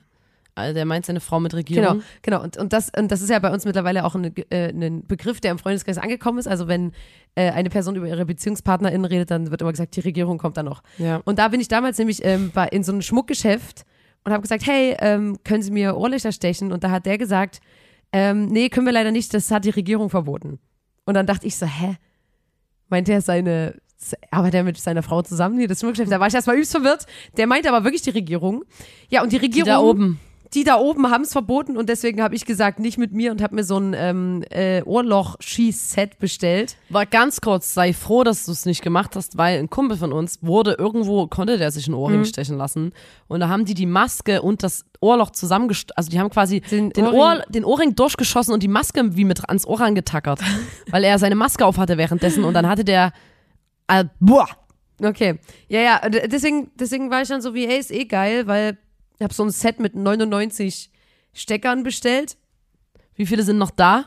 Speaker 1: Alter, der meint seine Frau mit Regierung.
Speaker 2: Genau, genau. Und, und, das, und das ist ja bei uns mittlerweile auch ein, äh, ein Begriff, der im Freundeskreis angekommen ist. Also wenn äh, eine Person über ihre BeziehungspartnerInnen redet, dann wird immer gesagt, die Regierung kommt dann noch.
Speaker 1: Ja.
Speaker 2: Und da bin ich damals nämlich ähm, bei, in so einem Schmuckgeschäft und habe gesagt, hey, ähm, können Sie mir Ohrlöcher stechen? Und da hat der gesagt, ähm, nee, können wir leider nicht, das hat die Regierung verboten. Und dann dachte ich so, hä? Meint er seine, arbeitet er mit seiner Frau zusammen? Nee, das Schmuckgeschäft, da war ich erstmal übelst verwirrt. Der meinte aber wirklich die Regierung. Ja, und die
Speaker 1: Die
Speaker 2: Regierung
Speaker 1: da oben.
Speaker 2: Die da oben haben es verboten und deswegen habe ich gesagt, nicht mit mir und habe mir so ein ähm, äh, Ohrloch-Schieß-Set bestellt.
Speaker 1: War ganz kurz, sei froh, dass du es nicht gemacht hast, weil ein Kumpel von uns wurde irgendwo, konnte der sich ein
Speaker 2: Mhm.
Speaker 1: Ohrring stechen lassen. Und da haben die die Maske und das Ohrloch zusammengest, also die haben quasi
Speaker 2: Den
Speaker 1: den,
Speaker 2: Ohrring-
Speaker 1: Ohr, den Ohrring durchgeschossen und die Maske wie mit ans Ohr angetackert, weil er seine Maske auf hatte währenddessen und dann hatte der, äh, boah,
Speaker 2: Okay. Ja, ja, deswegen, deswegen war ich dann so wie, ey, ist eh geil, weil ich habe so ein Set mit 99 Steckern bestellt
Speaker 1: wie viele sind noch da?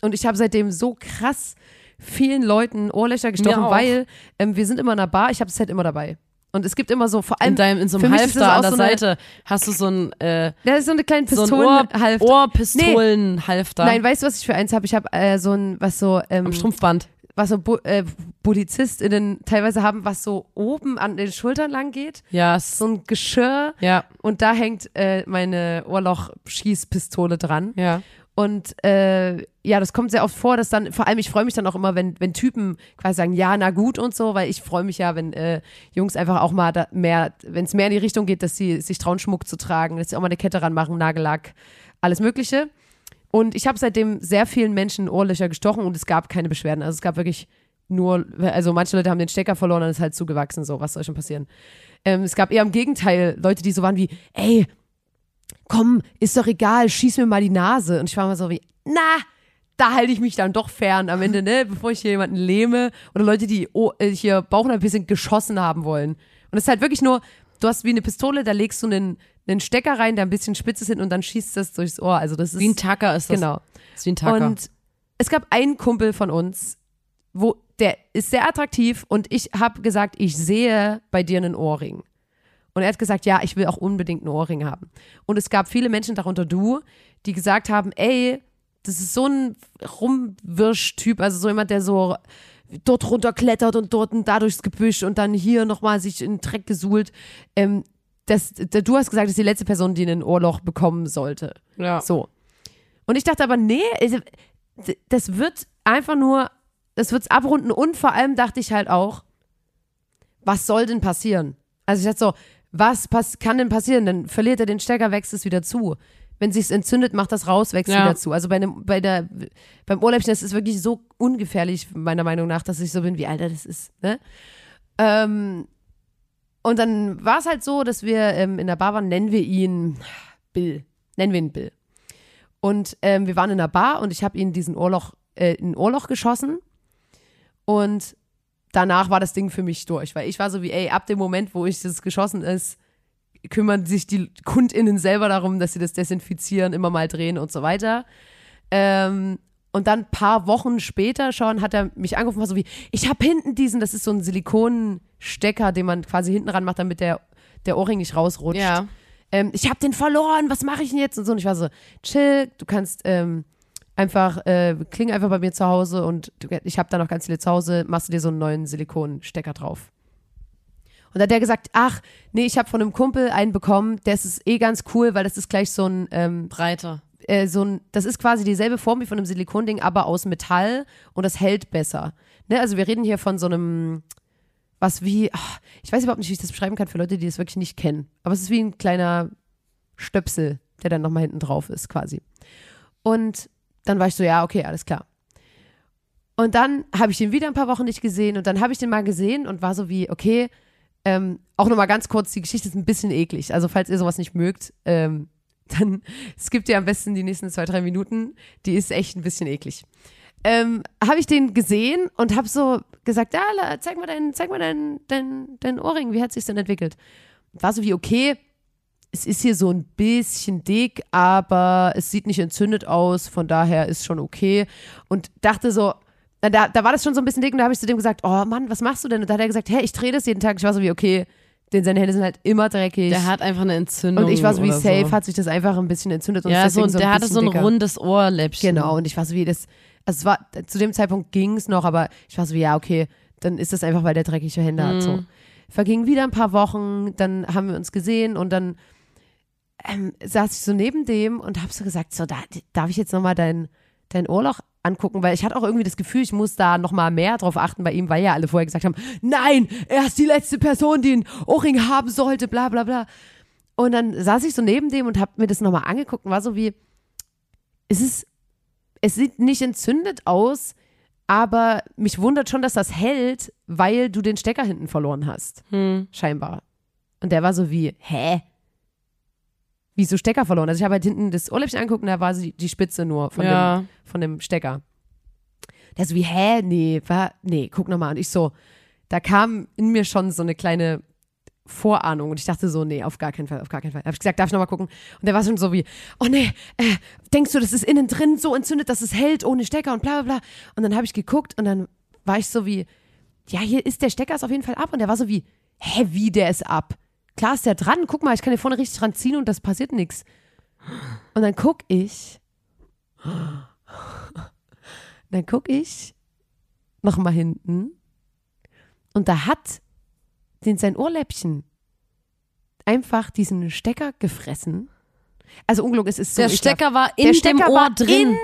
Speaker 2: und ich habe seitdem so krass vielen Leuten Ohrlöcher gestochen, weil ähm, wir sind immer in einer Bar, ich habe das Set immer dabei. Und es gibt immer so, vor allem,
Speaker 1: In, deinem, in so einem
Speaker 2: das
Speaker 1: Halfter an der
Speaker 2: so eine-
Speaker 1: Seite hast du so ein, äh,
Speaker 2: da ist so eine kleine
Speaker 1: so
Speaker 2: Pistolenhalfter.
Speaker 1: Ohrpistolenhalfter
Speaker 2: Nein, weißt du, was ich für eins habe? Ich habe äh, so ein, was so, ähm,
Speaker 1: am Strumpfband.
Speaker 2: Was so Bu äh, PolizistInnen teilweise haben, was so oben an den Schultern lang geht.
Speaker 1: Ja, s-
Speaker 2: So ein Geschirr
Speaker 1: ja,
Speaker 2: und da hängt äh, meine Ohrloch-Schießpistole dran.
Speaker 1: ja.
Speaker 2: Und äh, ja, das kommt sehr oft vor, dass dann, vor allem ich freue mich dann auch immer, wenn, wenn Typen quasi sagen, ja, na gut und so, weil ich freue mich ja, wenn äh, Jungs einfach auch mal da mehr, wenn es mehr in die Richtung geht, dass sie sich trauen, Schmuck zu tragen, dass sie auch mal eine Kette ranmachen, Nagellack, alles Mögliche. Und ich habe seitdem sehr vielen Menschen Ohrlöcher gestochen und es gab keine Beschwerden. Also es gab wirklich nur, also manche Leute haben den Stecker verloren und es ist halt zugewachsen, so, was soll schon passieren. Ähm, es gab eher im Gegenteil Leute, die so waren wie, ey, komm, ist doch egal, schieß mir mal die Nase. Und ich war mal so wie, na, da halte ich mich dann doch fern am Ende, ne, bevor ich hier jemanden lähme oder Leute, die oh, äh, hier Bauch ein bisschen geschossen haben wollen. Und es ist halt wirklich nur, du hast wie eine Pistole, da legst du einen, einen Stecker rein, der ein bisschen spitz ist hin und dann schießt das durchs Ohr. Also das ist
Speaker 1: Wie ein Tacker ist das.
Speaker 2: genau.
Speaker 1: Das ist wie ein Tacker.
Speaker 2: Und es gab einen Kumpel von uns, wo der ist sehr attraktiv und ich habe gesagt, ich sehe bei dir einen Ohrring. Und er hat gesagt, ja, ich will auch unbedingt einen Ohrring haben. Und es gab viele Menschen, darunter du, die gesagt haben, ey, das ist so ein Rumwirsch-Typ, also so jemand, der so dort runterklettert und dort und da durchs Gebüsch und dann hier nochmal sich in den Dreck gesuhlt. Ähm, das, da- du hast gesagt, das ist die letzte Person, die ein Ohrloch bekommen sollte.
Speaker 1: ja.
Speaker 2: So. Und ich dachte aber, nee, also, das wird einfach nur, das wird's abrunden und vor allem dachte ich halt auch, was soll denn passieren? Also ich dachte so, was kann denn passieren? Dann verliert er den Stecker, wächst es wieder zu. Wenn sich's entzündet, macht das raus, wächst
Speaker 1: Ja.
Speaker 2: wieder zu. Also bei einem, bei der, beim Ohrläppchen, das ist wirklich so ungefährlich, meiner Meinung nach, dass ich so bin, wie Alter, das ist, ne? Ähm, und dann war es halt so, dass wir ähm, in der Bar waren, nennen wir ihn Bill. Nennen wir ihn Bill. Und ähm, wir waren in der Bar und ich habe ihn diesen Ohrloch, äh, in Ohrloch geschossen. Und danach war das Ding für mich durch, weil ich war so wie, ey, ab dem Moment, wo ich das geschossen ist, kümmern sich die KundInnen selber darum, dass sie das desinfizieren, immer mal drehen und so weiter. Ähm, und dann ein paar Wochen später schon hat er mich angerufen, war so wie, ich habe hinten diesen, das ist so ein Silikonstecker, den man quasi hinten ran macht, damit der, der Ohrring nicht rausrutscht.
Speaker 1: Ja.
Speaker 2: Ähm, ich habe den verloren, was mache ich denn jetzt? Und so, und ich war so, chill, du kannst ähm, einfach, äh, kling einfach bei mir zu Hause und du, ich habe da noch ganz viele zu Hause, machst du dir so einen neuen Silikonstecker drauf. Und da hat der gesagt, ach, nee, ich habe von einem Kumpel einen bekommen, der ist eh ganz cool, weil das ist gleich so ein, ähm,
Speaker 1: Breiter.
Speaker 2: Äh, so ein, das ist quasi dieselbe Form wie von einem Silikonding, aber aus Metall und das hält besser. Ne? Also wir reden hier von so einem, was wie, ach, ich weiß überhaupt nicht, wie ich das beschreiben kann für Leute, die das wirklich nicht kennen. Aber es ist wie ein kleiner Stöpsel, der dann nochmal hinten drauf ist, quasi. Und dann war ich so, ja, okay, alles klar. Und dann habe ich den wieder ein paar Wochen nicht gesehen und dann habe ich den mal gesehen und war so wie, okay, ähm, auch nochmal ganz kurz, die Geschichte ist ein bisschen eklig. Also falls ihr sowas nicht mögt, ähm, dann skippt ihr am besten die nächsten zwei, drei Minuten. Die ist echt ein bisschen eklig. Ähm, habe ich den gesehen und habe so gesagt, ja, la- zeig mal dein, zeig mal dein, dein, dein Ohrring, wie hat sich denn entwickelt? War so wie, okay, es ist hier so ein bisschen dick, aber es sieht nicht entzündet aus, von daher ist schon okay. Und dachte so, da, da war das schon so ein bisschen dick und da habe ich zu dem gesagt, oh Mann, was machst du denn? Und da hat er gesagt, hey, ich drehe das jeden Tag. Ich war so wie, okay, denn seine Hände sind halt immer dreckig.
Speaker 1: Der hat einfach eine Entzündung.
Speaker 2: und ich war so wie, safe
Speaker 1: so.
Speaker 2: hat sich das einfach ein bisschen entzündet. Und
Speaker 1: Ja, so,
Speaker 2: deswegen
Speaker 1: der
Speaker 2: ein
Speaker 1: hatte so ein
Speaker 2: dicker.
Speaker 1: rundes Ohrläppchen.
Speaker 2: Genau, und ich war so wie, das, also es war, zu dem Zeitpunkt ging es noch, aber ich war so wie, ja, okay, dann ist das einfach, weil der dreckige Hände hat. So.
Speaker 1: Mhm.
Speaker 2: Vergingen wieder ein paar Wochen, dann haben wir uns gesehen und dann ähm, saß ich so neben dem und habe so gesagt, so, da, darf ich jetzt nochmal dein, dein Ohrloch angucken, weil ich hatte auch irgendwie das Gefühl, ich muss da nochmal mehr drauf achten bei ihm, weil ja alle vorher gesagt haben, nein, er ist die letzte Person, die einen Ohrring haben sollte, bla bla bla. Und dann saß ich so neben dem und habe mir das nochmal angeguckt und war so wie, es ist, es sieht nicht entzündet aus, aber mich wundert schon, dass das hält, weil du den Stecker hinten verloren hast,
Speaker 1: Hm.
Speaker 2: scheinbar. Und der war so wie, hä? Wieso Stecker verloren? Also ich habe halt hinten das Ohrläppchen angeguckt und da war sie die Spitze nur von,
Speaker 1: Ja.
Speaker 2: dem, von dem Stecker. Der so wie, hä? Nee, war, nee, guck nochmal. Und ich so, da kam in mir schon so eine kleine Vorahnung und ich dachte so, nee, auf gar keinen Fall, auf gar keinen Fall. Habe ich gesagt, darf ich nochmal gucken? Und der war schon so wie, oh nee, äh, denkst du, das ist innen drin so entzündet, dass es hält ohne Stecker und bla bla bla. Und dann habe ich geguckt und dann war ich so wie, ja, hier ist der Stecker ist auf jeden Fall ab. Und der war so wie, hä, wie der ist ab? Klar ist der dran, guck mal, ich kann hier vorne richtig dran ziehen und das passiert nichts. Und dann guck ich, dann guck ich noch mal hinten und da hat den sein Ohrläppchen einfach diesen Stecker gefressen. Also ungelogen, es ist so
Speaker 1: Der. Stecker war in
Speaker 2: der
Speaker 1: dem
Speaker 2: Stecker
Speaker 1: Ohr
Speaker 2: war
Speaker 1: drin.
Speaker 2: in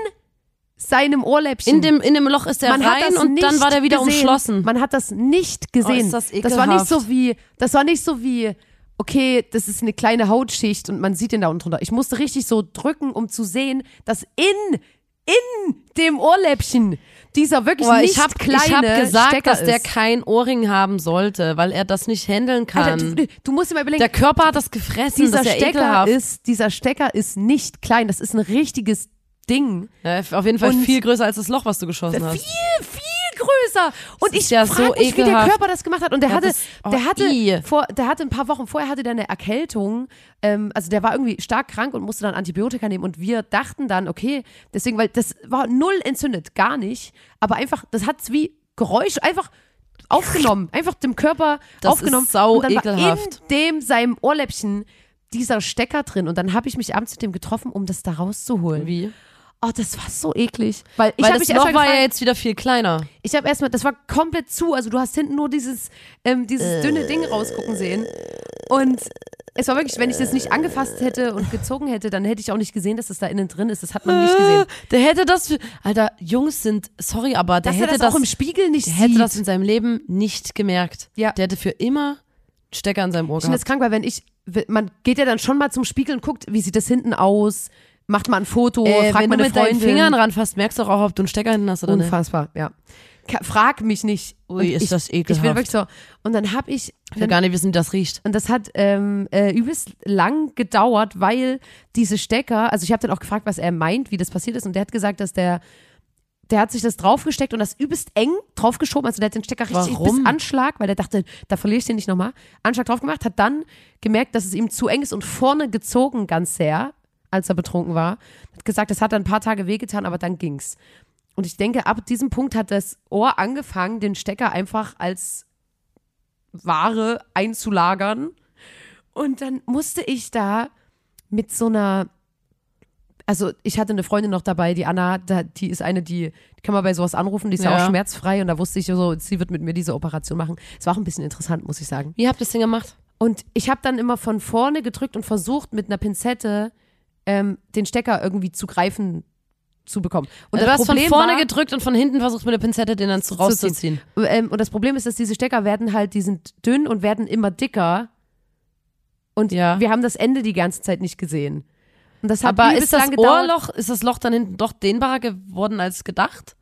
Speaker 2: seinem Ohrläppchen.
Speaker 1: In dem, in dem Loch ist der
Speaker 2: Man
Speaker 1: rein und dann war der wieder
Speaker 2: gesehen.
Speaker 1: umschlossen.
Speaker 2: Man hat das nicht gesehen.
Speaker 1: ist das
Speaker 2: das war nicht so wie, das war nicht so wie, okay, das ist eine kleine Hautschicht und man sieht den da unten drunter. Ich musste richtig so drücken, um zu sehen, dass in, in dem Ohrläppchen dieser wirklich
Speaker 1: Aber
Speaker 2: nicht
Speaker 1: ich habe
Speaker 2: kleine
Speaker 1: hab gesagt,
Speaker 2: Stecker
Speaker 1: dass der
Speaker 2: ist.
Speaker 1: kein Ohrring haben sollte, weil er das nicht handeln kann.
Speaker 2: Alter, du, du musst dir mal überlegen,
Speaker 1: der Körper hat das gefressen,
Speaker 2: dieser
Speaker 1: das ist
Speaker 2: Stecker
Speaker 1: ekelhaft.
Speaker 2: ist, dieser Stecker ist nicht klein, das ist ein richtiges Ding.
Speaker 1: ja, auf jeden Fall
Speaker 2: Und-
Speaker 1: viel größer als das Loch, was du geschossen
Speaker 2: Viel,
Speaker 1: hast.
Speaker 2: viel größer. Und ich
Speaker 1: ja
Speaker 2: frage
Speaker 1: so
Speaker 2: mich, wie der
Speaker 1: ekelhaft.
Speaker 2: Körper das gemacht hat. Und der
Speaker 1: Ja,
Speaker 2: hatte,
Speaker 1: das- oh,
Speaker 2: der hatte,
Speaker 1: i.
Speaker 2: vor, der hatte ein paar Wochen vorher hatte der eine Erkältung. Ähm, also der war irgendwie stark krank und musste dann Antibiotika nehmen. Und wir dachten dann, okay, deswegen, weil das war null entzündet, gar nicht. Aber einfach, das hat's wie Geräusch einfach aufgenommen, einfach dem Körper
Speaker 1: Das
Speaker 2: aufgenommen.
Speaker 1: ist sau
Speaker 2: und dann
Speaker 1: ekelhaft.
Speaker 2: war in dem seinem Ohrläppchen dieser Stecker drin. Und dann habe ich mich abends mit dem getroffen, um das da rauszuholen.
Speaker 1: Wie?
Speaker 2: Oh, das war so eklig. Weil ich
Speaker 1: Weil
Speaker 2: habe
Speaker 1: das
Speaker 2: mich
Speaker 1: Loch war ja jetzt wieder viel kleiner.
Speaker 2: ich habe erstmal, das war komplett zu, also du hast hinten nur dieses, ähm, dieses dünne Ding rausgucken sehen. Und es war wirklich, wenn ich das nicht angefasst hätte und gezogen hätte, dann hätte ich auch nicht gesehen, dass das da innen drin ist. Das hat man nicht gesehen.
Speaker 1: Der hätte das, für, Alter, Jungs sind, sorry, aber der
Speaker 2: Dass er
Speaker 1: hätte
Speaker 2: das,
Speaker 1: das,
Speaker 2: auch im Spiegel nicht
Speaker 1: der
Speaker 2: sieht.
Speaker 1: hätte das in seinem Leben nicht gemerkt.
Speaker 2: Ja.
Speaker 1: Der hätte für immer einen Stecker in seinem Ohr
Speaker 2: ich finde das
Speaker 1: gehabt.
Speaker 2: krank, weil wenn ich, man geht ja dann schon mal zum Spiegel und guckt, wie sieht das hinten aus, macht mal ein Foto,
Speaker 1: Äh,
Speaker 2: fragt
Speaker 1: wenn
Speaker 2: mal
Speaker 1: du
Speaker 2: eine
Speaker 1: mit deinen
Speaker 2: Freundin.
Speaker 1: Fingern ranfasst, merkst du auch, ob du einen Stecker hinten hast oder nicht.
Speaker 2: Unfassbar, ja. Ka- Frag mich nicht.
Speaker 1: Ui,
Speaker 2: Und
Speaker 1: ist
Speaker 2: ich,
Speaker 1: das
Speaker 2: Ich bin
Speaker 1: ekelhaft.
Speaker 2: wirklich so. Und dann habe ich,
Speaker 1: Ich will gar nicht wissen, wie das riecht.
Speaker 2: Und das hat ähm, äh, übelst lang gedauert, weil diese Stecker, also ich habe dann auch gefragt, was er meint, wie das passiert ist. Und der hat gesagt, dass der der hat sich das draufgesteckt und das übelst eng draufgeschoben. Also der hat den Stecker richtig
Speaker 1: Warum?
Speaker 2: bis Anschlag, weil der dachte, da verliere ich den nicht nochmal. Anschlag drauf gemacht, hat dann gemerkt, dass es ihm zu eng ist und vorne gezogen ganz sehr, als er betrunken war. Hat gesagt, das hat dann ein paar Tage wehgetan, aber dann ging's. Und ich denke, ab diesem Punkt hat das Ohr angefangen, den Stecker einfach als Ware einzulagern. Und dann musste ich da mit so einer, also ich hatte eine Freundin noch dabei, die Anna, die ist eine, die, die kann man bei sowas anrufen, die ist ja.
Speaker 1: Ja.
Speaker 2: auch schmerzfrei und da wusste ich so, sie wird mit mir diese Operation machen. Es war auch ein bisschen interessant, muss ich sagen.
Speaker 1: Wie habt ihr das denn gemacht?
Speaker 2: Und ich habe dann immer von vorne gedrückt und versucht mit einer Pinzette ähm, den Stecker irgendwie zu greifen zu bekommen. Und
Speaker 1: du
Speaker 2: das
Speaker 1: hast von
Speaker 2: Problem
Speaker 1: vorne
Speaker 2: war,
Speaker 1: gedrückt und von hinten versucht mit der Pinzette den dann zu rauszuziehen.
Speaker 2: ähm, und das Problem ist, dass diese Stecker werden halt, die sind dünn und werden immer dicker. Und
Speaker 1: Ja.
Speaker 2: wir haben das Ende die ganze Zeit nicht gesehen. Und das hat
Speaker 1: Aber ist das. Ohrloch, ist das Loch dann hinten doch dehnbarer geworden als gedacht?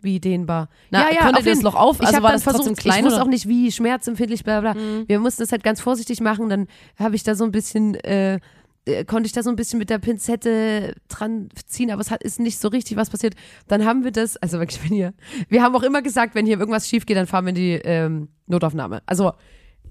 Speaker 2: Wie dehnbar.
Speaker 1: Na,
Speaker 2: ja, ja,
Speaker 1: konntet
Speaker 2: auf
Speaker 1: das Loch auf?
Speaker 2: Ich
Speaker 1: Also
Speaker 2: hab
Speaker 1: war
Speaker 2: dann versucht,
Speaker 1: klein
Speaker 2: Ich wusste auch nicht, wie schmerzempfindlich, bla bla. Wir mussten das halt ganz vorsichtig machen. Dann habe ich da so ein bisschen, äh, äh, konnte ich da so ein bisschen mit der Pinzette dran ziehen, aber es hat, ist nicht so richtig was passiert. Dann haben wir das, also wirklich, wenn hier, wir haben auch immer gesagt, wenn hier irgendwas schief geht, dann fahren wir in die ähm, Notaufnahme. Also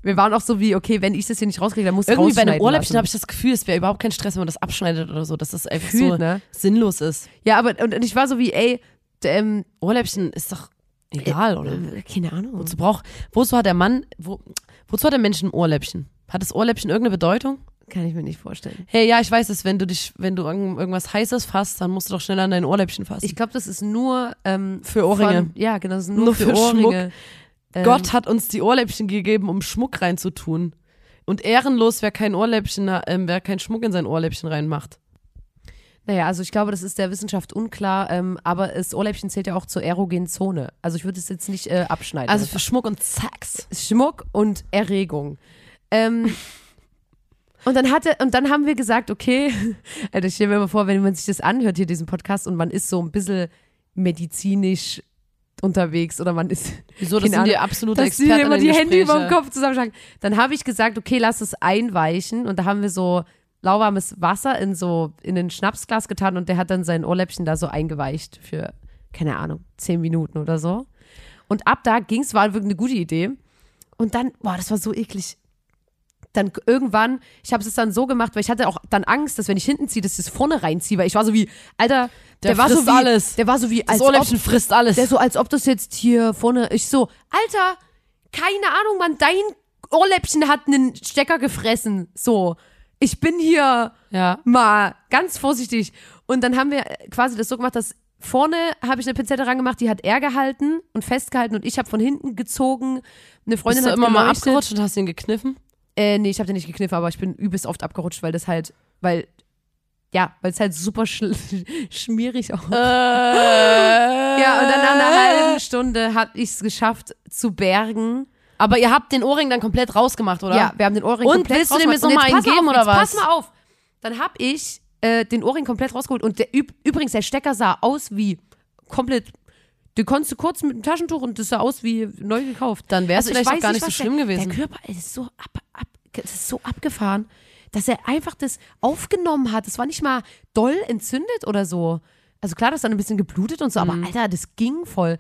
Speaker 2: wir waren auch so wie, okay, wenn ich das hier nicht rauskriege, dann muss ich
Speaker 1: Irgendwie bei einem Ohrläppchen habe ich das Gefühl, es wäre überhaupt kein Stress, wenn man das abschneidet oder so, dass das einfach
Speaker 2: Fühlt,
Speaker 1: so
Speaker 2: ne?
Speaker 1: sinnlos ist.
Speaker 2: Ja, aber und, und ich war so wie, ey, ähm,
Speaker 1: Ohrläppchen ist doch egal, oder?
Speaker 2: äh, keine Ahnung.
Speaker 1: Wozu braucht, wozu hat der Mann, wo, wozu hat der Mensch ein Ohrläppchen? Hat das Ohrläppchen irgendeine Bedeutung?
Speaker 2: Kann ich mir nicht vorstellen.
Speaker 1: Hey, ja, ich weiß es, wenn du dich, wenn du irgend- irgendwas Heißes fasst, dann musst du doch schneller an dein Ohrläppchen fassen.
Speaker 2: Ich glaube, das ist nur ähm,
Speaker 1: Für Ohrringe.
Speaker 2: Von, ja, genau, das ist nur,
Speaker 1: Nur
Speaker 2: für,
Speaker 1: für
Speaker 2: Ohrringe. Ähm,
Speaker 1: Gott hat uns die Ohrläppchen gegeben, um Schmuck reinzutun. Und ehrenlos, wer kein Ohrläppchen, ähm, wer kein Schmuck in sein Ohrläppchen reinmacht.
Speaker 2: Naja, also ich glaube, das ist der Wissenschaft unklar, ähm, aber das Ohrläppchen zählt ja auch zur erogenen Zone. Also ich würde es jetzt nicht äh, abschneiden.
Speaker 1: Also für Schmuck und Sex.
Speaker 2: Schmuck und Erregung. Ähm, und dann hatte, und dann haben wir gesagt, okay, also ich stelle mir mal vor, wenn man sich das anhört, hier diesen Podcast, und man ist so ein bisschen medizinisch unterwegs oder man ist.
Speaker 1: Wieso? Das sind die
Speaker 2: Ahnung,
Speaker 1: absolute
Speaker 2: dass
Speaker 1: Experten
Speaker 2: immer
Speaker 1: in
Speaker 2: die Hände über dem. Kopf zusammenschlagen. Dann habe ich gesagt, okay, lass es einweichen. Und da haben wir so lauwarmes Wasser in so in ein Schnapsglas getan und der hat dann sein Ohrläppchen da so eingeweicht für, keine Ahnung, zehn Minuten oder so. Und ab da ging es, war wirklich eine gute Idee. Und dann, boah, das war so eklig. Dann irgendwann, ich habe es dann so gemacht, weil ich hatte auch dann Angst, dass wenn ich hinten ziehe, dass ich es vorne reinziehe, weil ich war so wie, Alter, der,
Speaker 1: Der
Speaker 2: war so wie,
Speaker 1: alles.
Speaker 2: der war so wie,
Speaker 1: Das
Speaker 2: als ob,
Speaker 1: Ohrläppchen frisst alles.
Speaker 2: der so, als ob das jetzt hier vorne, ich so, Alter, keine Ahnung, Mann, dein Ohrläppchen hat einen Stecker gefressen. So, ich bin hier
Speaker 1: ja.
Speaker 2: mal ganz vorsichtig. Und dann haben wir quasi das so gemacht, dass vorne habe ich eine Pinzette rangemacht, die hat er gehalten und festgehalten und ich habe von hinten gezogen. Eine Freundin
Speaker 1: Bist du
Speaker 2: hat
Speaker 1: immer mal
Speaker 2: geleuchtet.
Speaker 1: abgerutscht und hast ihn gekniffen?
Speaker 2: Äh, nee, ich habe den nicht gekniffen, aber ich bin übelst oft abgerutscht, weil das halt, weil, ja, weil es halt super schl schmierig auch.
Speaker 1: Äh,
Speaker 2: Ja, und dann nach einer halben Stunde habe ich es geschafft zu bergen.
Speaker 1: Aber ihr habt den Ohrring dann komplett rausgemacht, oder?
Speaker 2: Ja, wir haben den Ohrring
Speaker 1: Und
Speaker 2: komplett
Speaker 1: willst du dem jetzt
Speaker 2: rausgemacht.
Speaker 1: noch
Speaker 2: Und
Speaker 1: mal einen
Speaker 2: pass
Speaker 1: geben,
Speaker 2: auf,
Speaker 1: oder was?
Speaker 2: Pass mal auf. Dann habe ich äh, den Ohrring komplett rausgeholt und der, üb übrigens, der Stecker sah aus wie komplett, den konntest du kurz mit dem Taschentuch und das sah aus wie neu gekauft.
Speaker 1: Dann wär's vielleicht
Speaker 2: Also weiß
Speaker 1: auch gar nicht so schlimm
Speaker 2: der,
Speaker 1: gewesen.
Speaker 2: Der Körper ist so, ab, ab, ist so abgefahren, dass er einfach das aufgenommen hat. Das war nicht mal doll entzündet oder so. Also klar, das dann ein bisschen geblutet und so,
Speaker 1: Mhm.
Speaker 2: aber Alter, das ging voll.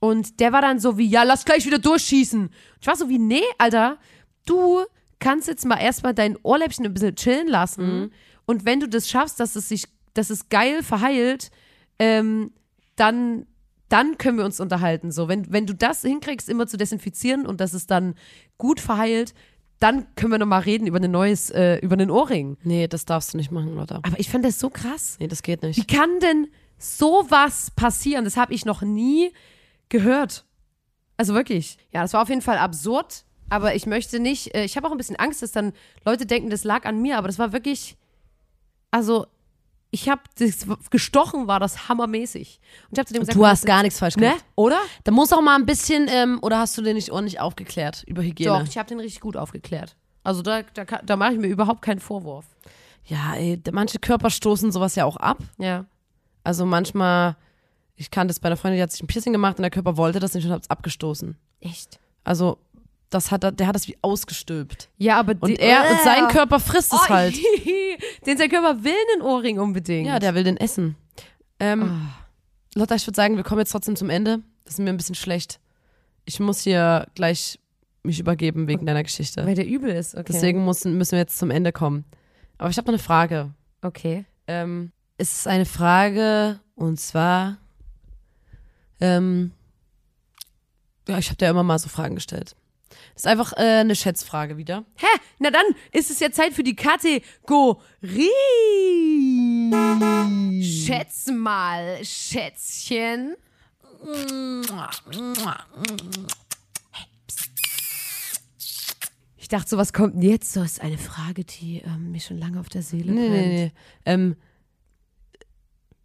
Speaker 2: Und der war dann so wie, ja, lass gleich wieder durchschießen. Ich war so wie, nee, Alter, du kannst jetzt mal erstmal dein Ohrläppchen ein bisschen chillen lassen.
Speaker 1: Mhm.
Speaker 2: Und wenn du das schaffst, dass es sich, dass es geil verheilt, ähm, dann, dann können wir uns unterhalten. So, wenn, wenn du das hinkriegst, immer zu desinfizieren und dass es dann gut verheilt, dann können wir nochmal reden über ein neues, äh, über einen Ohrring.
Speaker 1: Nee, das darfst du nicht machen, Lotta.
Speaker 2: Aber ich fand das so krass.
Speaker 1: Nee, das geht
Speaker 2: Wie
Speaker 1: nicht.
Speaker 2: kann denn sowas passieren? Das habe ich noch nie gehört. Also wirklich. Ja, das war auf jeden Fall absurd. Aber ich möchte nicht, äh, ich habe auch ein bisschen Angst, dass dann Leute denken, das lag an mir. Aber das war wirklich, also ich habe das gestochen, war das hammermäßig. Und ich habe zu dem gesagt,
Speaker 1: Du hast
Speaker 2: das-
Speaker 1: gar nichts falsch
Speaker 2: ne?
Speaker 1: gemacht.
Speaker 2: Oder?
Speaker 1: Da muss auch mal ein bisschen, ähm, oder hast du den nicht ordentlich aufgeklärt über Hygiene?
Speaker 2: Doch, ich habe den richtig gut aufgeklärt. Also da, da, da mache ich mir überhaupt keinen Vorwurf.
Speaker 1: Ja, ey, manche Körper stoßen sowas ja auch ab.
Speaker 2: Ja.
Speaker 1: Also manchmal, ich kannte es bei einer Freundin, die hat sich ein Piercing gemacht und der Körper wollte das nicht und hat es abgestoßen.
Speaker 2: Echt?
Speaker 1: Also das hat er, der hat das wie ausgestülpt.
Speaker 2: Ja, aber
Speaker 1: Und
Speaker 2: die-
Speaker 1: er und sein
Speaker 2: Äh.
Speaker 1: Körper frisst es
Speaker 2: Oh,
Speaker 1: halt.
Speaker 2: Den sein Körper will einen Ohrring unbedingt.
Speaker 1: Ja, der will den essen. Ähm,
Speaker 2: Ah.
Speaker 1: Lotta, ich würde sagen, wir kommen jetzt trotzdem zum Ende. Das ist mir ein bisschen schlecht. Ich muss hier gleich mich übergeben wegen deiner Geschichte.
Speaker 2: Weil der übel ist, okay.
Speaker 1: Deswegen müssen, müssen wir jetzt zum Ende kommen. Aber ich habe noch eine Frage.
Speaker 2: Okay.
Speaker 1: Ähm, es ist eine Frage und zwar, ähm, ja, ich habe dir immer mal so Fragen gestellt. Das ist einfach äh, eine Schätzfrage wieder.
Speaker 2: Hä? Na dann ist es ja Zeit für die Kategorie. Schätz mal, Schätzchen. Ich dachte, so was kommt denn jetzt? So ist eine Frage, die ähm, mir schon lange auf der Seele
Speaker 1: Nee,
Speaker 2: brennt.
Speaker 1: nee, nee. Ähm,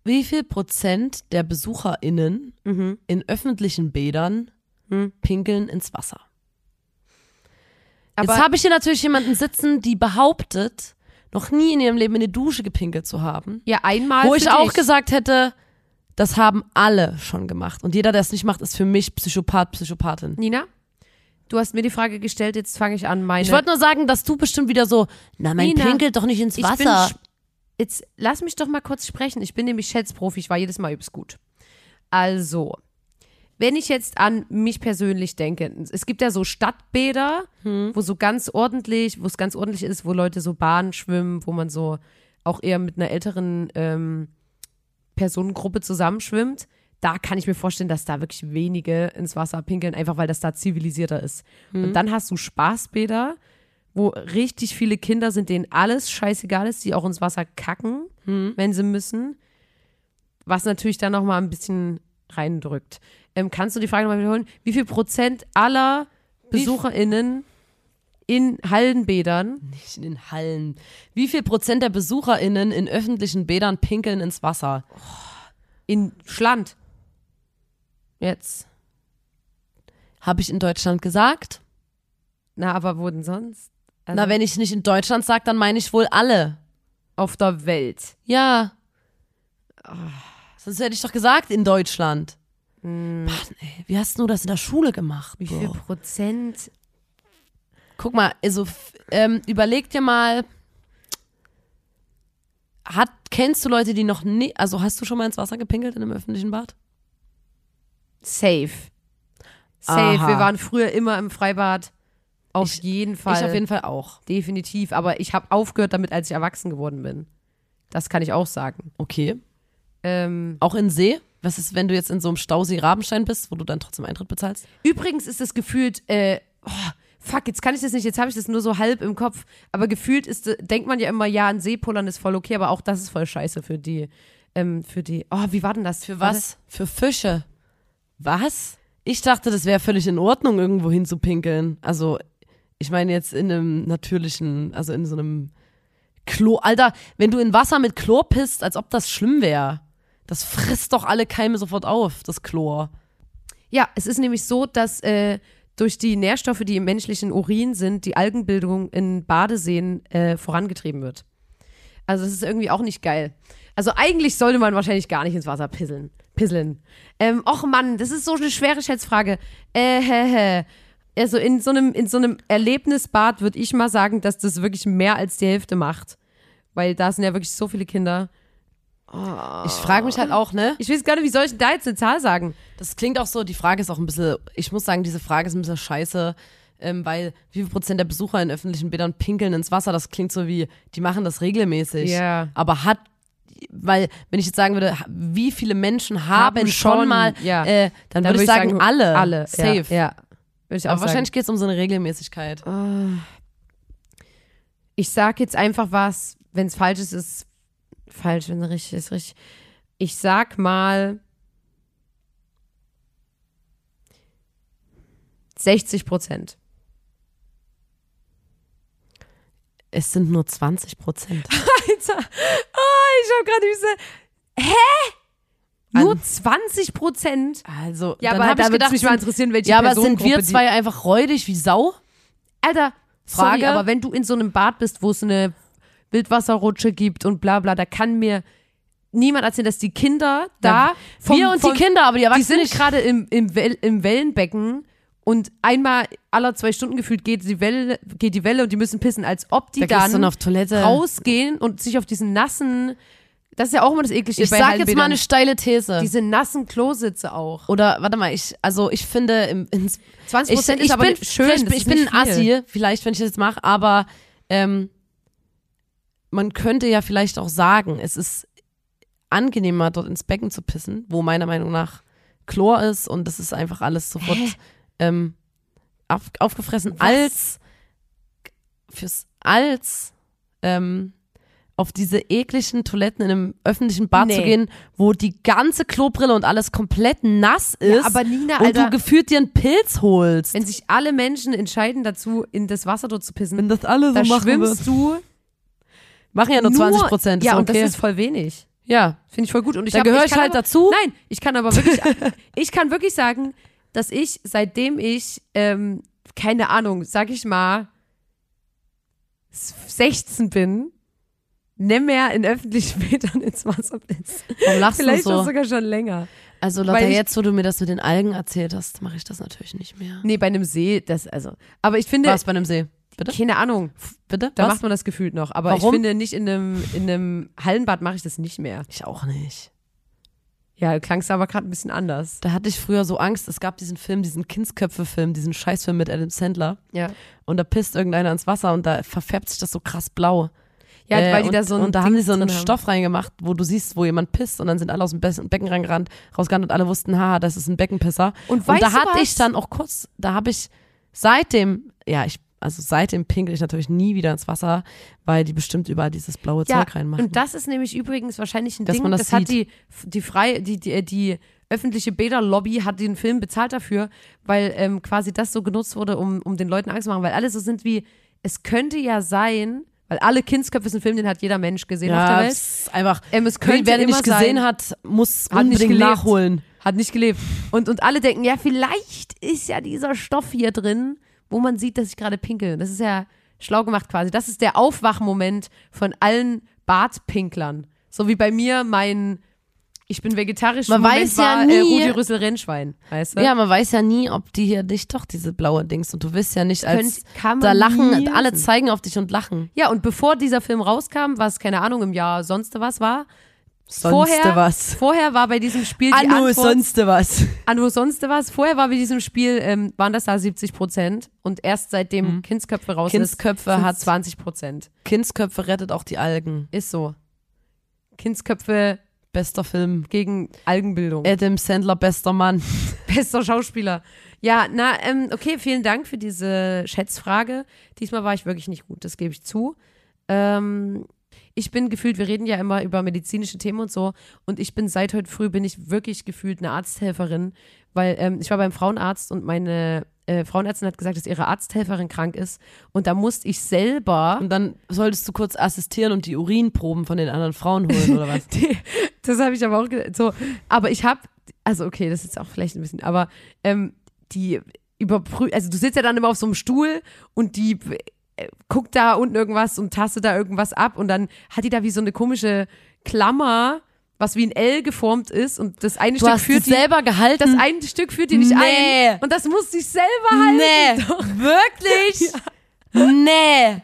Speaker 1: wie viel Prozent der BesucherInnen
Speaker 2: Mhm.
Speaker 1: in öffentlichen Bädern
Speaker 2: Hm.
Speaker 1: pinkeln ins Wasser?
Speaker 2: Aber
Speaker 1: Jetzt habe ich hier natürlich jemanden sitzen, die behauptet, noch nie in ihrem Leben in die Dusche gepinkelt zu haben.
Speaker 2: ja, einmal.
Speaker 1: Wo ich auch
Speaker 2: dich.
Speaker 1: gesagt hätte, das haben alle schon gemacht. Und jeder, der es nicht macht, ist für mich Psychopath, Psychopathin.
Speaker 2: Nina, du hast mir die Frage gestellt, jetzt fange ich an, meine.
Speaker 1: Ich wollte nur sagen, dass du bestimmt wieder so, na, man
Speaker 2: Nina,
Speaker 1: pinkelt doch nicht ins
Speaker 2: Ich bin
Speaker 1: Wasser.
Speaker 2: jetzt lass mich doch mal kurz sprechen. Ich bin nämlich Schätzprofi, ich war jedes Mal übelst gut. Also, wenn ich jetzt an mich persönlich denke, es gibt ja so Stadtbäder,
Speaker 1: Hm.
Speaker 2: wo so ganz ordentlich, wo es ganz ordentlich ist, wo Leute so Bahnen schwimmen, wo man so auch eher mit einer älteren ähm, Personengruppe zusammenschwimmt. Da kann ich mir vorstellen, dass da wirklich wenige ins Wasser pinkeln, einfach weil das da zivilisierter ist. Und dann hast du Spaßbäder, wo richtig viele Kinder sind, denen alles scheißegal ist, die auch ins Wasser kacken, wenn sie müssen. Was natürlich dann nochmal ein bisschen reindrückt. Ähm, kannst du die Frage nochmal wiederholen? Wie viel Prozent aller BesucherInnen in Hallenbädern
Speaker 1: Nicht in den Hallen. Wie viel Prozent der BesucherInnen in öffentlichen Bädern pinkeln ins Wasser?
Speaker 2: in Schland jetzt?
Speaker 1: Habe ich in Deutschland gesagt?
Speaker 2: Na, aber wo denn sonst? Also
Speaker 1: Na, wenn ich nicht in Deutschland sage, dann meine ich wohl alle.
Speaker 2: auf der Welt.
Speaker 1: Ja. Sonst hätte ich doch gesagt, in Deutschland.
Speaker 2: Hm.
Speaker 1: Mann, ey, wie hast du das in der Schule gemacht?
Speaker 2: Wie viel? Prozent?
Speaker 1: Guck mal, also ähm, überleg dir mal, hat, kennst du Leute, die noch nie, also hast du schon mal ins Wasser gepinkelt in einem öffentlichen Bad?
Speaker 2: Safe. Safe.
Speaker 1: Aha.
Speaker 2: Wir waren früher immer im Freibad. Auf
Speaker 1: Ich-
Speaker 2: jeden Fall.
Speaker 1: Ich auf jeden Fall auch.
Speaker 2: Definitiv. Aber ich habe aufgehört damit, als ich erwachsen geworden bin. Das kann ich auch sagen.
Speaker 1: Okay.
Speaker 2: Ähm,
Speaker 1: Auch in See? Was ist, wenn du jetzt in so einem Stausee Rabenstein bist, wo du dann trotzdem Eintritt bezahlst?
Speaker 2: übrigens ist es gefühlt, äh, oh, fuck, jetzt kann ich das nicht, jetzt habe ich das nur so halb im Kopf. Aber gefühlt ist, äh, denkt man ja immer, ja, ein Seepullern ist voll okay, aber auch das ist voll scheiße für die, ähm, für die, oh, wie war denn das?
Speaker 1: Für was? Für Fische. Was? Ich dachte, das wäre völlig in Ordnung, irgendwo hin zu pinkeln. Also, ich meine jetzt in einem natürlichen, also in so einem Klo. Alter, wenn du in Wasser mit Chlor pisst, als ob das schlimm wäre. Das frisst doch alle Keime sofort auf, das Chlor.
Speaker 2: Ja, es ist nämlich so, dass äh, durch die Nährstoffe, die im menschlichen Urin sind, die Algenbildung in Badeseen äh, vorangetrieben wird. Also das ist irgendwie auch nicht geil. Also eigentlich sollte man wahrscheinlich gar nicht ins Wasser pisseln. Pisseln. Ähm, och Mann, das ist so eine schwere Schätzfrage. Äh, hä, hä. Also in so einem, in so einem Erlebnisbad würde ich mal sagen, dass das wirklich mehr als die Hälfte macht. Weil da sind ja wirklich so viele Kinder.
Speaker 1: Ich frage mich halt auch, ne?
Speaker 2: Ich weiß gar nicht, wie soll ich da jetzt eine Zahl sagen?
Speaker 1: Das klingt auch so, die Frage ist auch ein bisschen, ich muss sagen, diese Frage ist ein bisschen scheiße, ähm, weil wie viel Prozent der Besucher in öffentlichen Bädern pinkeln ins Wasser, das klingt so wie, die machen das regelmäßig.
Speaker 2: Ja.
Speaker 1: Aber hat, weil, wenn ich jetzt sagen würde, wie viele Menschen haben,
Speaker 2: Haben
Speaker 1: schon,
Speaker 2: schon,
Speaker 1: mal,
Speaker 2: ja.
Speaker 1: äh, dann, würde ich sagen, alle.
Speaker 2: Alle.
Speaker 1: Safe.
Speaker 2: Ja, ja. Würde ich auch
Speaker 1: Aber
Speaker 2: sagen.
Speaker 1: wahrscheinlich geht es um so eine Regelmäßigkeit.
Speaker 2: Ich sag jetzt einfach was, wenn es falsch ist, ist falsch, wenn es richtig ist, richtig. Ich sag mal 60 Prozent.
Speaker 1: Es sind nur 20 Prozent.
Speaker 2: Alter, oh, ich hab gerade diese. Hä? Nur 20 Prozent?
Speaker 1: Also,
Speaker 2: Ja, aber da würde mich mal interessieren, welche
Speaker 1: ja, aber sind wir zwei einfach räudig wie Sau?
Speaker 2: Alter, sorry,
Speaker 1: Frage?
Speaker 2: aber wenn du in so einem Bad bist, wo es eine Wildwasserrutsche gibt und bla bla, da kann mir niemand erzählen, dass die Kinder da. vom-
Speaker 1: wir und
Speaker 2: vom-
Speaker 1: die Kinder, aber die
Speaker 2: Die
Speaker 1: Erwachsenen
Speaker 2: sind
Speaker 1: nicht.
Speaker 2: gerade im, im, Well, im Wellenbecken und einmal aller zwei Stunden gefühlt geht die Welle, geht die Welle und die müssen pissen, als ob die
Speaker 1: Da
Speaker 2: dann
Speaker 1: dann auf Toilette.
Speaker 2: rausgehen und sich auf diesen nassen Das ist ja auch immer das Eklige
Speaker 1: Ich
Speaker 2: bei
Speaker 1: sag jetzt mal eine steile These.
Speaker 2: Diese nassen Klositze auch.
Speaker 1: Oder warte mal, ich also ich finde im, ins,
Speaker 2: 20
Speaker 1: ich,
Speaker 2: Prozent
Speaker 1: ich
Speaker 2: ist aber
Speaker 1: bin,
Speaker 2: schön.
Speaker 1: ich bin ein. Assi, vielleicht, wenn ich das jetzt mache, aber ähm, man könnte ja vielleicht auch sagen, es ist angenehmer, dort ins Becken zu pissen, wo meiner Meinung nach Chlor ist und das ist einfach alles sofort ähm, auf, aufgefressen,
Speaker 2: Was?
Speaker 1: als fürs als ähm, auf diese ekligen Toiletten in einem öffentlichen Bad zu
Speaker 2: Nee.
Speaker 1: gehen, wo die ganze Klobrille und alles komplett nass ist
Speaker 2: Ja, aber Nina,
Speaker 1: und
Speaker 2: Alter,
Speaker 1: du gefühlt dir einen Pilz holst.
Speaker 2: wenn sich alle Menschen entscheiden dazu, in das Wasser dort zu pissen,
Speaker 1: Wenn das alle
Speaker 2: da schwimmst du
Speaker 1: Machen ja nur 20 Prozent.
Speaker 2: Ja,
Speaker 1: ist
Speaker 2: und
Speaker 1: okay.
Speaker 2: das ist voll wenig.
Speaker 1: ja.
Speaker 2: Finde ich voll gut. Und ich
Speaker 1: Da gehöre
Speaker 2: ich
Speaker 1: ich halt
Speaker 2: aber,
Speaker 1: dazu.
Speaker 2: Nein, ich kann aber wirklich, ich kann wirklich sagen, dass ich, seitdem ich, ähm, keine Ahnung, sag ich mal, 16 bin, nicht mehr in öffentlichen Bädern ins Wasser pisse.
Speaker 1: Warum lachst
Speaker 2: Vielleicht
Speaker 1: du so?
Speaker 2: sogar schon länger.
Speaker 1: Also Lotta, jetzt, wo du mir das mit den Algen erzählt hast, mache ich das natürlich nicht mehr.
Speaker 2: Nee, bei einem See, das, also, aber ich finde,
Speaker 1: Was bei einem See? Bitte?
Speaker 2: keine Ahnung,
Speaker 1: Bitte?
Speaker 2: da
Speaker 1: Was?
Speaker 2: macht man das gefühlt noch, aber
Speaker 1: Warum?
Speaker 2: ich finde nicht in einem, in einem Hallenbad mache ich das nicht mehr.
Speaker 1: Ich auch nicht.
Speaker 2: Ja, klangst aber gerade ein bisschen anders.
Speaker 1: Da hatte ich früher so Angst. Es gab diesen Film, diesen Kindsköpfe-Film, diesen Scheißfilm mit Adam Sandler.
Speaker 2: Ja.
Speaker 1: Und da pisst irgendeiner ins Wasser und da verfärbt sich das so krass blau.
Speaker 2: Ja,
Speaker 1: Äh,
Speaker 2: weil die
Speaker 1: und,
Speaker 2: da so ein
Speaker 1: Und da haben die so einen. Stoff reingemacht, wo du siehst, wo jemand pisst und dann sind alle aus dem Be Becken reingerannt, rausgerannt und alle wussten, haha, das ist ein Beckenpisser.
Speaker 2: Und,
Speaker 1: Und da hatte
Speaker 2: was?
Speaker 1: ich dann auch kurz, da habe ich seitdem, ja, ich, also seitdem pinkel ich natürlich nie wieder ins Wasser, weil die bestimmt überall dieses blaue
Speaker 2: Ja,
Speaker 1: Zeug reinmachen.
Speaker 2: und das ist nämlich übrigens wahrscheinlich ein
Speaker 1: Dass
Speaker 2: Ding,
Speaker 1: man das
Speaker 2: das, hat die, die frei, die, die, die öffentliche Bäderlobby hat den Film bezahlt dafür, weil ähm, quasi das so genutzt wurde, um, um den Leuten Angst zu machen, weil alle so sind wie, es könnte ja sein, weil alle Kindsköpfe ist ein Film, den hat jeder Mensch gesehen auf der
Speaker 1: ja,
Speaker 2: Welt.
Speaker 1: es ist einfach,
Speaker 2: Ähm, es könnte
Speaker 1: wer den nicht gesehen
Speaker 2: sein,
Speaker 1: hat, muss
Speaker 2: Hat
Speaker 1: unbedingt nachholen.
Speaker 2: hat nicht gelebt. Und, und alle denken, ja, vielleicht ist ja dieser Stoff hier drin, wo man sieht, dass ich gerade pinkel. Das ist ja schlau gemacht quasi. Das ist der Aufwachmoment von allen Bartpinklern. So wie bei mir mein Ich bin vegetarisch
Speaker 1: Man
Speaker 2: Moment
Speaker 1: weiß ja
Speaker 2: war,
Speaker 1: nie-
Speaker 2: Äh, Rudi Rüssel Rennschwein, weißt du?
Speaker 1: Ja, man weiß ja nie, ob die hier nicht doch diese blaue Dings und du wirst ja nicht als
Speaker 2: Könnt-
Speaker 1: da lachen, alle zeigen auf dich und lachen.
Speaker 2: Ja, und bevor dieser Film rauskam, was, keine Ahnung, im Jahr sonst was war,
Speaker 1: Sonst
Speaker 2: vorher,
Speaker 1: was.
Speaker 2: vorher war bei diesem Spiel die
Speaker 1: Anno
Speaker 2: Antwort,
Speaker 1: sonst was.
Speaker 2: Anno sonst was, vorher war bei diesem Spiel, ähm, waren das da 70 Prozent und erst seitdem Kindsköpfe raus
Speaker 1: Mhm. Kindsköpfe
Speaker 2: ist,
Speaker 1: hat-
Speaker 2: 20 Prozent.
Speaker 1: Kindsköpfe rettet auch die Algen.
Speaker 2: Ist so. Kindsköpfe
Speaker 1: Bester Film.
Speaker 2: gegen Algenbildung.
Speaker 1: Adam Sandler, bester Mann.
Speaker 2: Bester Schauspieler. Ja, na, ähm, okay, vielen Dank für diese Schätzfrage. Diesmal war ich wirklich nicht gut, das gebe ich zu. Ähm, ich bin gefühlt, wir reden ja immer über medizinische Themen und so, und ich bin seit heute früh, bin ich wirklich gefühlt eine Arzthelferin, weil ähm, ich war beim Frauenarzt und meine äh, Frauenärztin hat gesagt, dass ihre Arzthelferin krank ist und da musste ich selber
Speaker 1: Und dann solltest du kurz assistieren und die Urinproben von den anderen Frauen holen, oder was?
Speaker 2: Die, das habe ich aber auch so. Aber ich habe, also okay, das ist auch vielleicht ein bisschen, aber ähm, die überprüft, also du sitzt ja dann immer auf so einem Stuhl und die guckt da unten irgendwas und tastet da irgendwas ab und dann hat die da wie so eine komische Klammer, was wie ein L geformt ist und das eine
Speaker 1: Du
Speaker 2: Stück führt
Speaker 1: die selber gehalten.
Speaker 2: das eine Stück führt die nicht
Speaker 1: Nee.
Speaker 2: ein und das musste ich selber halten.
Speaker 1: nee.
Speaker 2: Doch.
Speaker 1: Wirklich? Nee.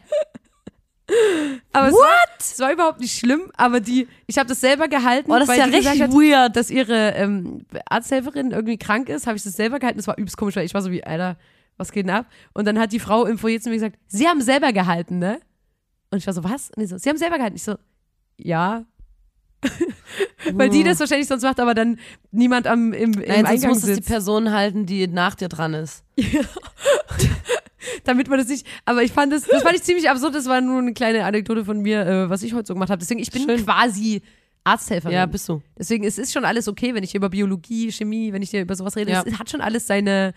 Speaker 2: Aber es war, es war überhaupt nicht schlimm, aber die, ich habe das selber gehalten,
Speaker 1: Oh, das ist ja richtig
Speaker 2: hat,
Speaker 1: weird.
Speaker 2: dass ihre ähm, Arzthelferin irgendwie krank ist, habe ich das selber gehalten. Das war übelst komisch, weil ich war so wie, Alter, was geht denn ab? Und dann hat die Frau im Foyer zu mir gesagt, Sie haben selber gehalten, ne? Und ich war so, was? Und die so, Sie haben selber gehalten. Ich so, ja. weil die das wahrscheinlich sonst macht, aber dann niemand am, im, im
Speaker 1: Nein, sonst
Speaker 2: Eingang
Speaker 1: muss es die
Speaker 2: sitzt.
Speaker 1: Person halten, die nach dir dran ist.
Speaker 2: damit man das nicht, aber ich fand das, das fand ich ziemlich absurd, das war nur eine kleine Anekdote von mir, äh, was ich heute so gemacht habe. Deswegen, ich bin
Speaker 1: Schön.
Speaker 2: quasi Arzthelferin.
Speaker 1: Ja, bist du.
Speaker 2: Deswegen, es ist schon alles okay, wenn ich hier über Biologie, Chemie, wenn ich hier über sowas rede.
Speaker 1: Ja.
Speaker 2: Es hat schon alles seine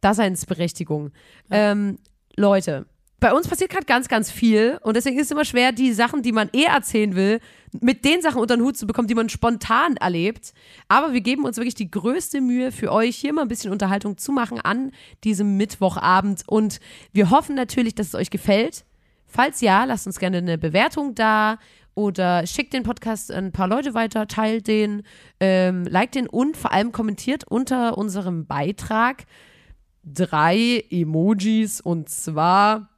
Speaker 2: Daseinsberechtigung. Ähm, Leute, bei uns passiert gerade ganz, ganz viel und deswegen ist es immer schwer, die Sachen, die man eh erzählen will, mit den Sachen unter den Hut zu bekommen, die man spontan erlebt. Aber wir geben uns wirklich die größte Mühe für euch, hier mal ein bisschen Unterhaltung zu machen an diesem Mittwochabend und wir hoffen natürlich, dass es euch gefällt. Falls ja, lasst uns gerne eine Bewertung da oder schickt den Podcast ein paar Leute weiter, teilt den, ähm, liked den und vor allem kommentiert unter unserem Beitrag drei Emojis und zwar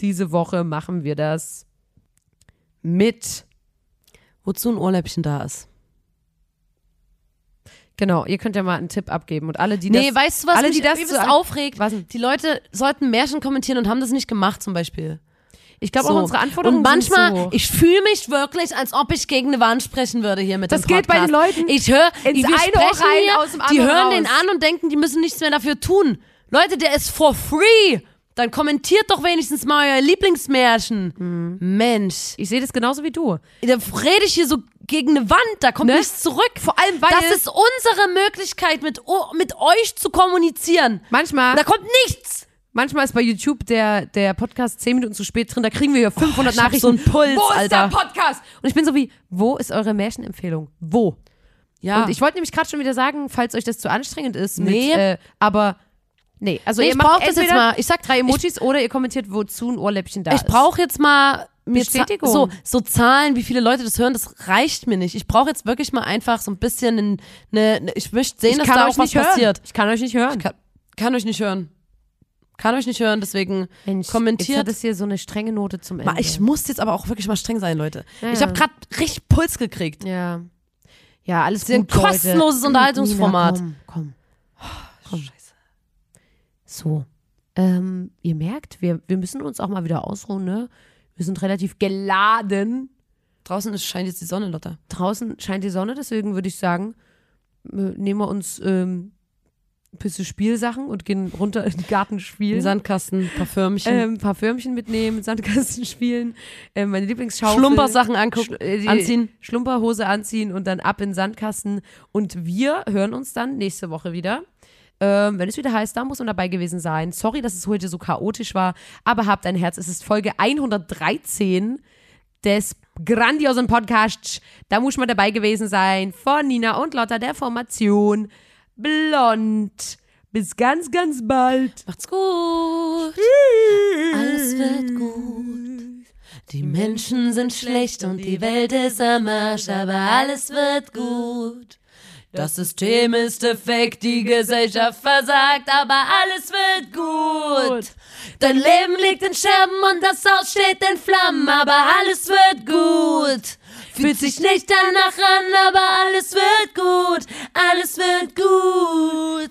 Speaker 2: diese Woche machen wir das mit
Speaker 1: wozu ein Ohrläppchen da ist.
Speaker 2: Genau, ihr könnt ja mal einen Tipp abgeben und alle, die
Speaker 1: Nee,
Speaker 2: das,
Speaker 1: weißt du, was
Speaker 2: alle,
Speaker 1: mich
Speaker 2: die das zu-
Speaker 1: aufregt?
Speaker 2: Was?
Speaker 1: Die Leute sollten Märchen kommentieren und haben das nicht gemacht zum Beispiel.
Speaker 2: Ich glaube
Speaker 1: So.
Speaker 2: auch unsere Anforderungen
Speaker 1: Und manchmal,
Speaker 2: sind so.
Speaker 1: ich fühle mich wirklich, als ob ich gegen eine Wand sprechen würde hier mit
Speaker 2: Das
Speaker 1: dem
Speaker 2: geht bei
Speaker 1: Podcast.
Speaker 2: den Leuten
Speaker 1: Ich höre, wir
Speaker 2: eine Ohr
Speaker 1: sprechen
Speaker 2: rein,
Speaker 1: hier,
Speaker 2: aus dem
Speaker 1: die
Speaker 2: anderen
Speaker 1: hören den
Speaker 2: raus.
Speaker 1: an und denken, die müssen nichts mehr dafür tun. Leute, der ist for free. Dann kommentiert doch wenigstens mal euer Lieblingsmärchen.
Speaker 2: Mhm.
Speaker 1: Mensch,
Speaker 2: ich sehe das genauso wie du.
Speaker 1: da rede ich hier so gegen eine Wand, da kommt
Speaker 2: Ne?
Speaker 1: nichts zurück.
Speaker 2: Vor allem, weil
Speaker 1: Das ist unsere Möglichkeit, mit, mit euch zu kommunizieren.
Speaker 2: manchmal,
Speaker 1: Da kommt nichts.
Speaker 2: Manchmal ist bei YouTube der, der Podcast 10 Minuten zu spät drin, da kriegen wir ja 500
Speaker 1: ich hab
Speaker 2: Nachrichten.
Speaker 1: so einen Puls,
Speaker 2: wo ist
Speaker 1: Alter.
Speaker 2: der Podcast? Und ich bin so wie, wo ist eure Märchenempfehlung? Wo?
Speaker 1: Ja,
Speaker 2: Und ich wollte nämlich gerade schon wieder sagen, falls euch das zu anstrengend ist,
Speaker 1: Nee.
Speaker 2: mit, äh, aber nee, also
Speaker 1: Nee,
Speaker 2: ihr
Speaker 1: ich
Speaker 2: macht
Speaker 1: das jetzt mal. Ich sag-
Speaker 2: drei Emojis oder ihr kommentiert, wozu ein Ohrläppchen da
Speaker 1: ich
Speaker 2: ist.
Speaker 1: brauche jetzt mal mir
Speaker 2: Bestätigung.
Speaker 1: so, so Zahlen, wie viele Leute das hören, das reicht mir nicht. Ich brauche jetzt wirklich mal einfach so ein bisschen eine, eine ich möchte sehen,
Speaker 2: ich
Speaker 1: dass da
Speaker 2: euch
Speaker 1: auch was
Speaker 2: hören.
Speaker 1: passiert.
Speaker 2: Ich kann euch nicht hören.
Speaker 1: Kann, kann euch nicht hören. Kann euch nicht hören, deswegen
Speaker 2: Mensch, Jetzt
Speaker 1: kommentiert.
Speaker 2: hat es hier so eine strenge Note zum Ende.
Speaker 1: Ich muss jetzt aber auch wirklich mal streng sein, Leute.
Speaker 2: Ja,
Speaker 1: Ich habe gerade richtig Puls gekriegt.
Speaker 2: ja. Ja, alles
Speaker 1: ist ein
Speaker 2: gut, Leute.
Speaker 1: kostenloses Unterhaltungsformat.
Speaker 2: Nina, komm, komm. komm. So. Ähm, ihr merkt, wir, wir müssen uns auch mal wieder ausruhen, ne? Wir sind relativ geladen.
Speaker 1: Draußen ist, scheint jetzt die Sonne, Lotta.
Speaker 2: Draußen scheint die Sonne, deswegen würde ich sagen, äh, nehmen wir uns ähm, ein bisschen Spielsachen und gehen runter in den Garten spielen.
Speaker 1: Sandkasten, Parfümchen,
Speaker 2: ähm, ein paar Förmchen mitnehmen, Sandkasten spielen, ähm, meine Lieblingsschaufel.
Speaker 1: Schlumpersachen angucken,
Speaker 2: Sch- äh,
Speaker 1: anziehen.
Speaker 2: Schlumperhose anziehen und dann ab in den Sandkasten. Und wir hören uns dann nächste Woche wieder. Ähm, wenn es wieder heißt, da muss man dabei gewesen sein. Sorry, dass es heute so chaotisch war, aber habt ein Herz. Es ist Folge 113 des grandiosen Podcasts. Da muss man dabei gewesen sein. Von Nina und Lotta der Formation Blond. Bis ganz, ganz bald.
Speaker 1: Macht's gut. Alles wird gut. Die Menschen sind schlecht und die Welt ist am Arsch, aber alles wird gut. Das System ist defekt, die Gesellschaft versagt, aber alles wird gut. Dein Leben liegt in Scherben und das Haus steht in Flammen, aber alles wird gut. Fühlt sich nicht danach an, aber alles wird gut. Alles wird gut.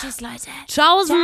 Speaker 1: Tschüss, Leute. Ciao. Ciao.